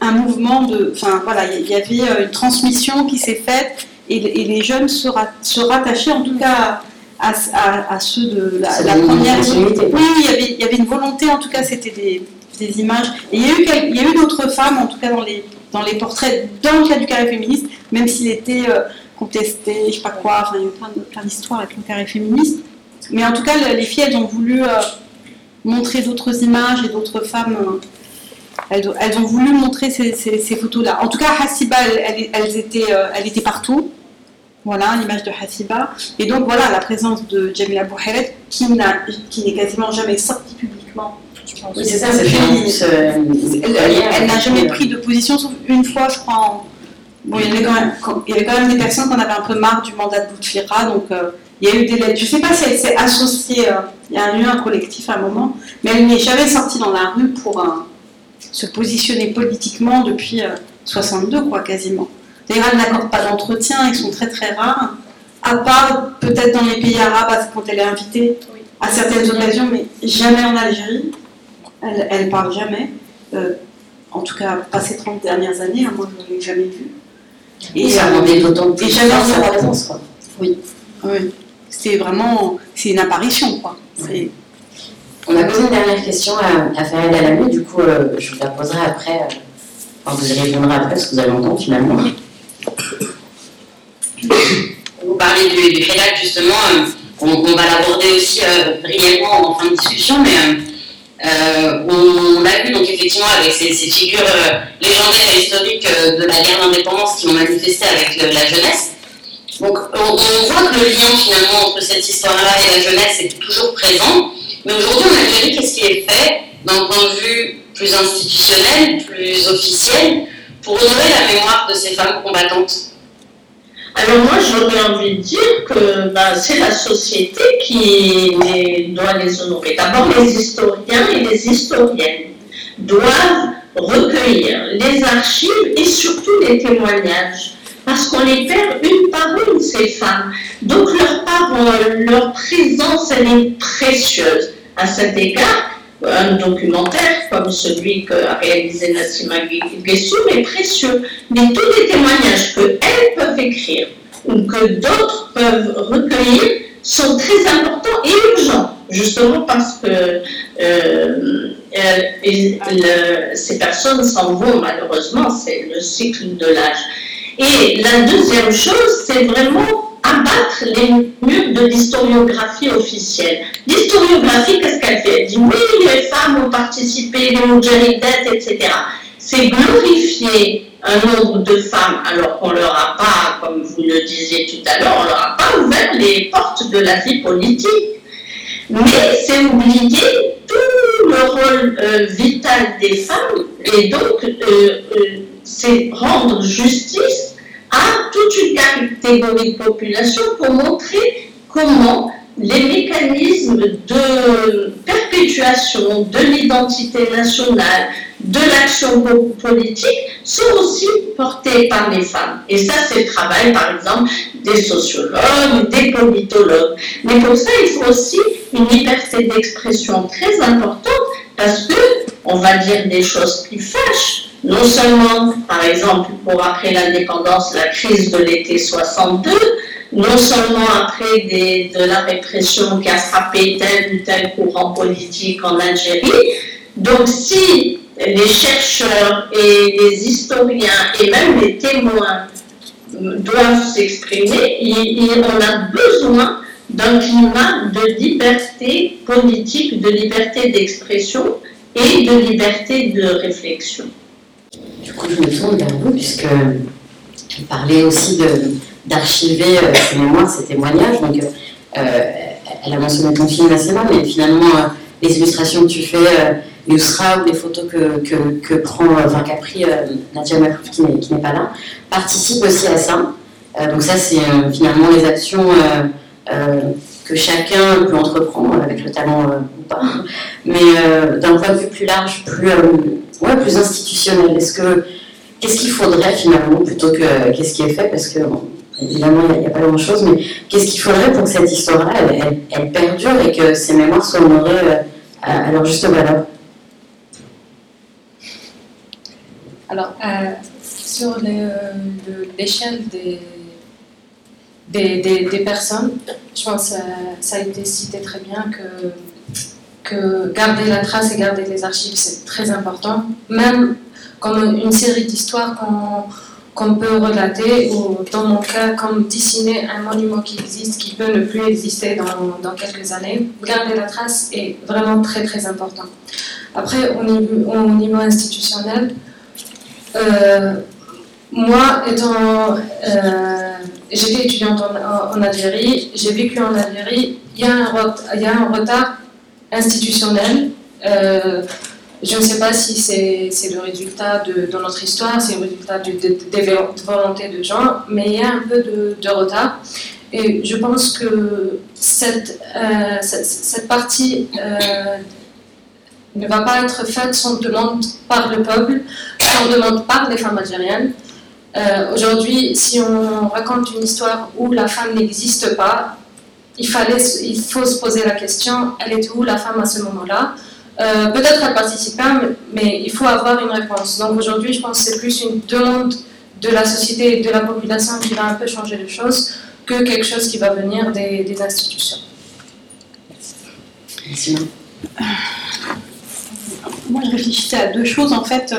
un mouvement de... Enfin voilà, il y avait une transmission qui s'est faite et, et les jeunes se, ra- se rattachaient en tout cas à, à- à ceux de la, la première... Oui, il y, avait, il y avait une volonté, en tout cas, c'était des, des images. Il y a eu, d'autres femmes, en tout cas dans les, portraits, dans le cas du carré féministe, même s'il était euh, contesté, je sais pas quoi, il y a eu plein d'histoires avec le carré féministe. Mais en tout cas, le- les filles, elles ont voulu euh, montrer d'autres images et d'autres femmes. euh, elles, ont- voulu montrer ces, photos-là. En tout cas, Hassiba, elle, étaient, était partout. Voilà, l'image de Hassiba. Et donc voilà, la présence de Jamila Bouhiret, qui n'a- qui n'est quasiment jamais sortie publiquement. Oui, c'est ça, c'est euh, Elle, elle- elle n'a jamais pris de position, sauf une fois, je crois. en- Bon, il y, avait quand même, il y avait quand même des personnes qui en avaient un peu marre du mandat de Bouteflika, donc euh, il y a eu des lettres. Je ne sais pas si elle s'est associée, euh, il y a eu un collectif à un moment, mais elle n'est jamais sortie dans la rue pour euh, se positionner politiquement depuis euh, 62, quoi, quasiment. D'ailleurs, elle n'accorde pas d'entretien, ils sont très très rares, à part peut-être dans les pays arabes, quand elle est invitée. à certaines occasions, mais jamais en Algérie. Elle ne parle jamais. Euh, en tout cas, pas ces 30 dernières années, hein, moi je ne l'ai jamais vue. Et ça rendait d'autant plus jamais sa présence. Quoi. Oui. oui. C'est vraiment. C'est une apparition, quoi. On a posé une dernière question à, à Farid Alami, du coup, euh, je vous la poserai après. Euh, enfin, vous y répondrez après, parce que vous allez entendre finalement. Vous parlez du, du justement. On, on, va l'aborder aussi brièvement en fin de discussion, mais euh, on, l'a vu donc effectivement avec ces, figures euh, légendaires et historiques euh, de la guerre d'indépendance qui ont manifesté avec la jeunesse. Donc on, voit que le lien finalement entre cette histoire-là et la jeunesse est toujours présent. Mais aujourd'hui en Algérie, qu'est-ce qui est fait d'un point de vue plus institutionnel, plus officiel, pour honorer la mémoire de ces femmes combattantes alors moi, j'aurais envie de dire que ben, c'est la société qui doit les honorer. D'abord, les historiens et les historiennes doivent recueillir les archives et surtout les témoignages. Parce qu'on les perd une par une, ces femmes. Donc leur parole, leur présence, elle est précieuse. À cet égard, un documentaire comme celui qu'a réalisé Nassima Guessou est précieux. Mais tous les témoignages qu'elles peuvent écrire ou que d'autres peuvent recueillir sont très importants et urgents, justement parce que euh, ces personnes s'en vont malheureusement, c'est le cycle de l'âge. Et la deuxième chose, c'est vraiment abattre les murs de l'historiographie officielle. L'historiographie, qu'est-ce qu'elle fait? Elle dit oui, les femmes ont participé, les Moudjahidètes, etc. C'est glorifier un nombre de femmes alors qu'on leur a pas, comme vous le disiez tout à l'heure, on leur a pas ouvert les portes de la vie politique. Mais c'est oublier tout le rôle euh, vital des femmes et donc euh, euh, c'est rendre justice à toute une catégorie de population pour montrer comment les mécanismes de perpétuation de l'identité nationale, de l'action politique sont aussi portés par les femmes. Et ça, c'est le travail, par exemple, des sociologues, des politologues. Mais pour ça, il faut aussi une liberté d'expression très importante parce que on va dire des choses qui fâchent, non seulement, par exemple, pour après l'indépendance, la crise de l'été 62, non seulement après de la répression qui a frappé tel ou tel courant politique en Algérie. Donc si les chercheurs et les historiens et même les témoins doivent s'exprimer, on a besoin d'un climat de liberté politique, de liberté d'expression et de liberté de réflexion. Du coup, je me tourne vers vous, puisque vous parlez aussi d'archiver euh, ces mémoires, ces témoignages. Donc, euh, elle a mentionné ton film national, mais finalement, euh, les illustrations que tu fais, Yousra ou les photos que, que, prend, enfin, qu'a pris Nadia Maklouf, qui n'est pas là, participent aussi à ça. donc, ça, c'est finalement les actions que chacun peut entreprendre avec le talent ou pas, mais d'un point de vue plus large, plus ouais, plus institutionnel. Est-ce que qu'est-ce qu'il faudrait finalement plutôt que qu'est-ce qui est fait Parce que évidemment il n'y a, pas grand-chose, mais qu'est-ce qu'il faudrait pour que cette histoire-là, elle, perdure et que ces mémoires soient honorées euh, à, leur juste valeur? Alors, euh, sur euh, l'échelle des, des, des, personnes, je pense que ça a été cité très bien que que garder la trace et garder les archives, c'est très important. Même comme une série d'histoires qu'on peut relater, ou dans mon cas, comme dessiner un monument qui existe, qui peut ne plus exister dans, dans quelques années, garder la trace est vraiment très très important. Après, au niveau, au niveau institutionnel, euh, moi, étant, euh, j'étais étudiante en, en Algérie, j'ai vécu en Algérie, il y il y a un retard institutionnel. Euh, je ne sais pas si c'est le résultat de, notre histoire, c'est le résultat de, des volontés de gens, mais il y a un peu de, retard. Et je pense que cette, euh, cette, partie euh, ne va pas être faite sans demande par le peuple, sans demande par les femmes algériennes. Aujourd'hui, si on raconte une histoire où la femme n'existe pas, il, fallait, il faut se poser la question, elle était où la femme à ce moment-là? Euh, Peut-être elle participait, mais il faut avoir une réponse. Donc aujourd'hui, je pense que c'est plus une demande de la société et de la population qui va un peu changer les choses que quelque chose qui va venir des, des institutions. Merci. Moi, je réfléchissais à deux choses en fait.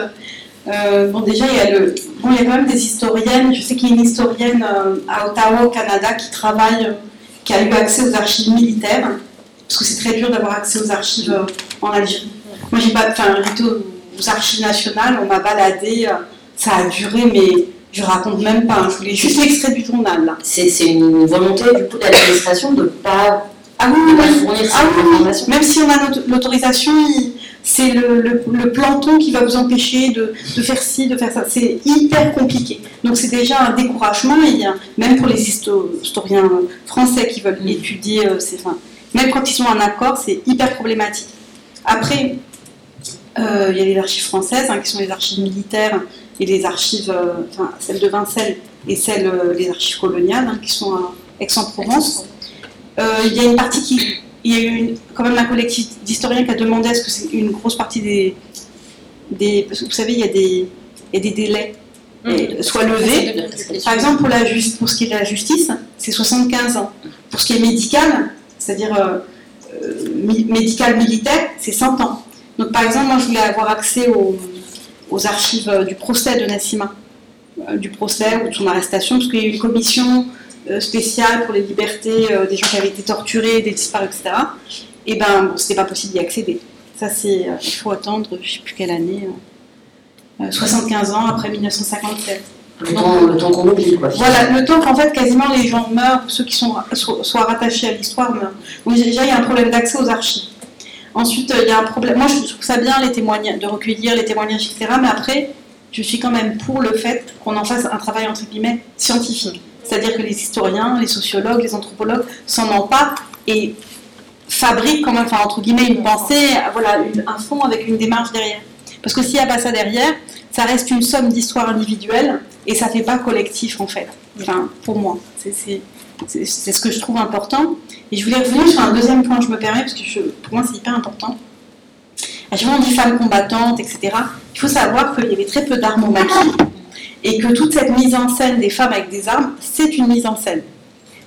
Euh, bon, déjà, il y, a le, bon, il y a quand même des historiennes. Je sais qu'il y a une historienne euh, à Ottawa, au Canada, qui travaille, qui a eu accès aux archives militaires, parce que c'est très dur d'avoir accès aux archives euh, en Algérie. Moi, j'ai pas, enfin, j'étais aux archives nationales, on m'a baladé, ça a duré, mais je raconte même pas. Hein. je voulais juste l'extrait du journal. Là. C'est, une volonté du coup de l'administration de ne pas, ah oui, fournir ah, oui, Même si on a l'autorisation, c'est le, le, planton qui va vous empêcher de, de, faire ci, de faire ça. C'est hyper compliqué. Donc c'est déjà un découragement, et même pour les historiens français qui veulent étudier, euh, enfin, même quand ils ont un accord, c'est hyper problématique. Après, euh, il y a les archives françaises, hein, qui sont les archives militaires, et les archives, euh, enfin, celles de Vincennes et celles, les archives coloniales, hein, qui sont à Aix-en-Provence. il y a une partie qui il y a eu quand même un collectif d'historiens qui a demandé à ce que c'est une grosse partie des, des. Parce que vous savez, il y a des, il y a des délais mmh. soient levés. Par exemple, pour, la juste, pour ce qui est de la justice, c'est 75 ans. Pour ce qui est médical, c'est-à-dire euh, euh, médical militaire, c'est 100 ans. Donc, par exemple, moi, je voulais avoir accès aux, aux archives euh, du procès de Nassima, du procès ou de son arrestation, parce qu'il y a eu une commission euh, spécial pour les libertés euh, des gens qui avaient été torturés, des disparus, etc. Et ben, bon, c'était pas possible d'y accéder. Ça, c'est, euh, il faut attendre, je sais plus quelle année, 75 ans après 1957. Le temps, le temps qu'on oublie, quoi. Voilà, le temps qu'en fait quasiment les gens meurent, ceux qui sont, soient rattachés à l'histoire meurent. Donc déjà, il y a un problème d'accès aux archives. Ensuite, il y a un problème. Moi, je trouve ça bien les témoignages, de recueillir les témoignages, etc. Mais après, je suis quand même pour le fait qu'on en fasse un travail entre guillemets scientifique. C'est-à-dire que les historiens, les sociologues, les anthropologues s'en emparent et fabriquent enfin, entre guillemets, une pensée, voilà, un fond avec une démarche derrière. Parce que s'il n'y a pas ça derrière, ça reste une somme d'histoires individuelles et ça ne fait pas collectif en fait. Enfin, pour moi, c'est ce que je trouve important. Et je voulais revenir sur un deuxième point, je me permets, parce que pour moi c'est hyper important. À chaque fois on dit femmes combattantes, etc. Il faut savoir qu'il y avait très peu d'armes au maquis et que toute cette mise en scène des femmes avec des armes, c'est une mise en scène.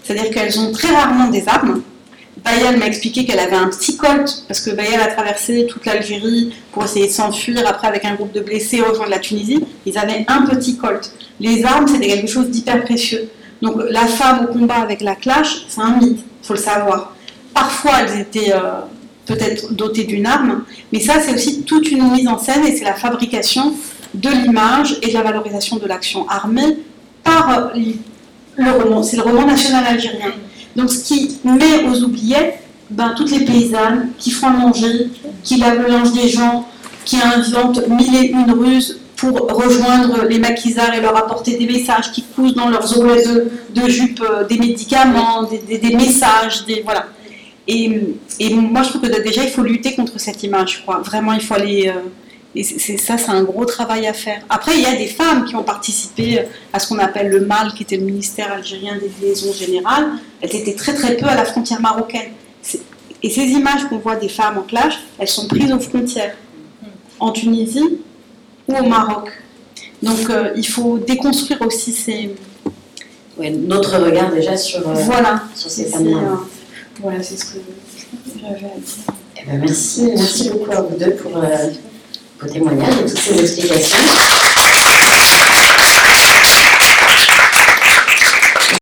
C'est-à-dire qu'elles ont très rarement des armes. Bayal m'a expliqué qu'elle avait un petit colt, parce que Bayal a traversé toute l'Algérie pour essayer de s'enfuir, après avec un groupe de blessés rejoindre la Tunisie. Ils avaient un petit colt. Les armes, c'était quelque chose d'hyper précieux. Donc la femme au combat avec la clash, c'est un mythe, il faut le savoir. Parfois, elles étaient euh, peut-être dotées d'une arme, mais ça, c'est aussi toute une mise en scène et c'est la fabrication de l'image et de la valorisation de l'action armée par le roman. C'est le roman national algérien. Donc ce qui met aux oubliettes ben, toutes les paysannes qui font manger, qui lavent le des gens, qui inventent mille et une ruses pour rejoindre les maquisards et leur apporter des messages, qui cousent dans leurs oreilles de, jupe euh, des médicaments, des, messages, des, voilà. Et, et, moi, je trouve que déjà, il faut lutter contre cette image, je crois. Vraiment, il faut aller... Euh, et c'est ça, c'est un gros travail à faire. Après, il y a des femmes qui ont participé à ce qu'on appelle le MAL, qui était le ministère algérien des liaisons générales. Elles étaient très très peu à la frontière marocaine. Et ces images qu'on voit des femmes en clash, elles sont prises aux frontières, en Tunisie ou au Maroc. Donc euh, il faut déconstruire aussi ces... notre regard déjà sur, euh, voilà. sur ces femmes-là. Euh, voilà, c'est ce que j'avais à dire. Eh ben, merci, merci beaucoup à vous deux pour vos témoignages et toutes ces explications.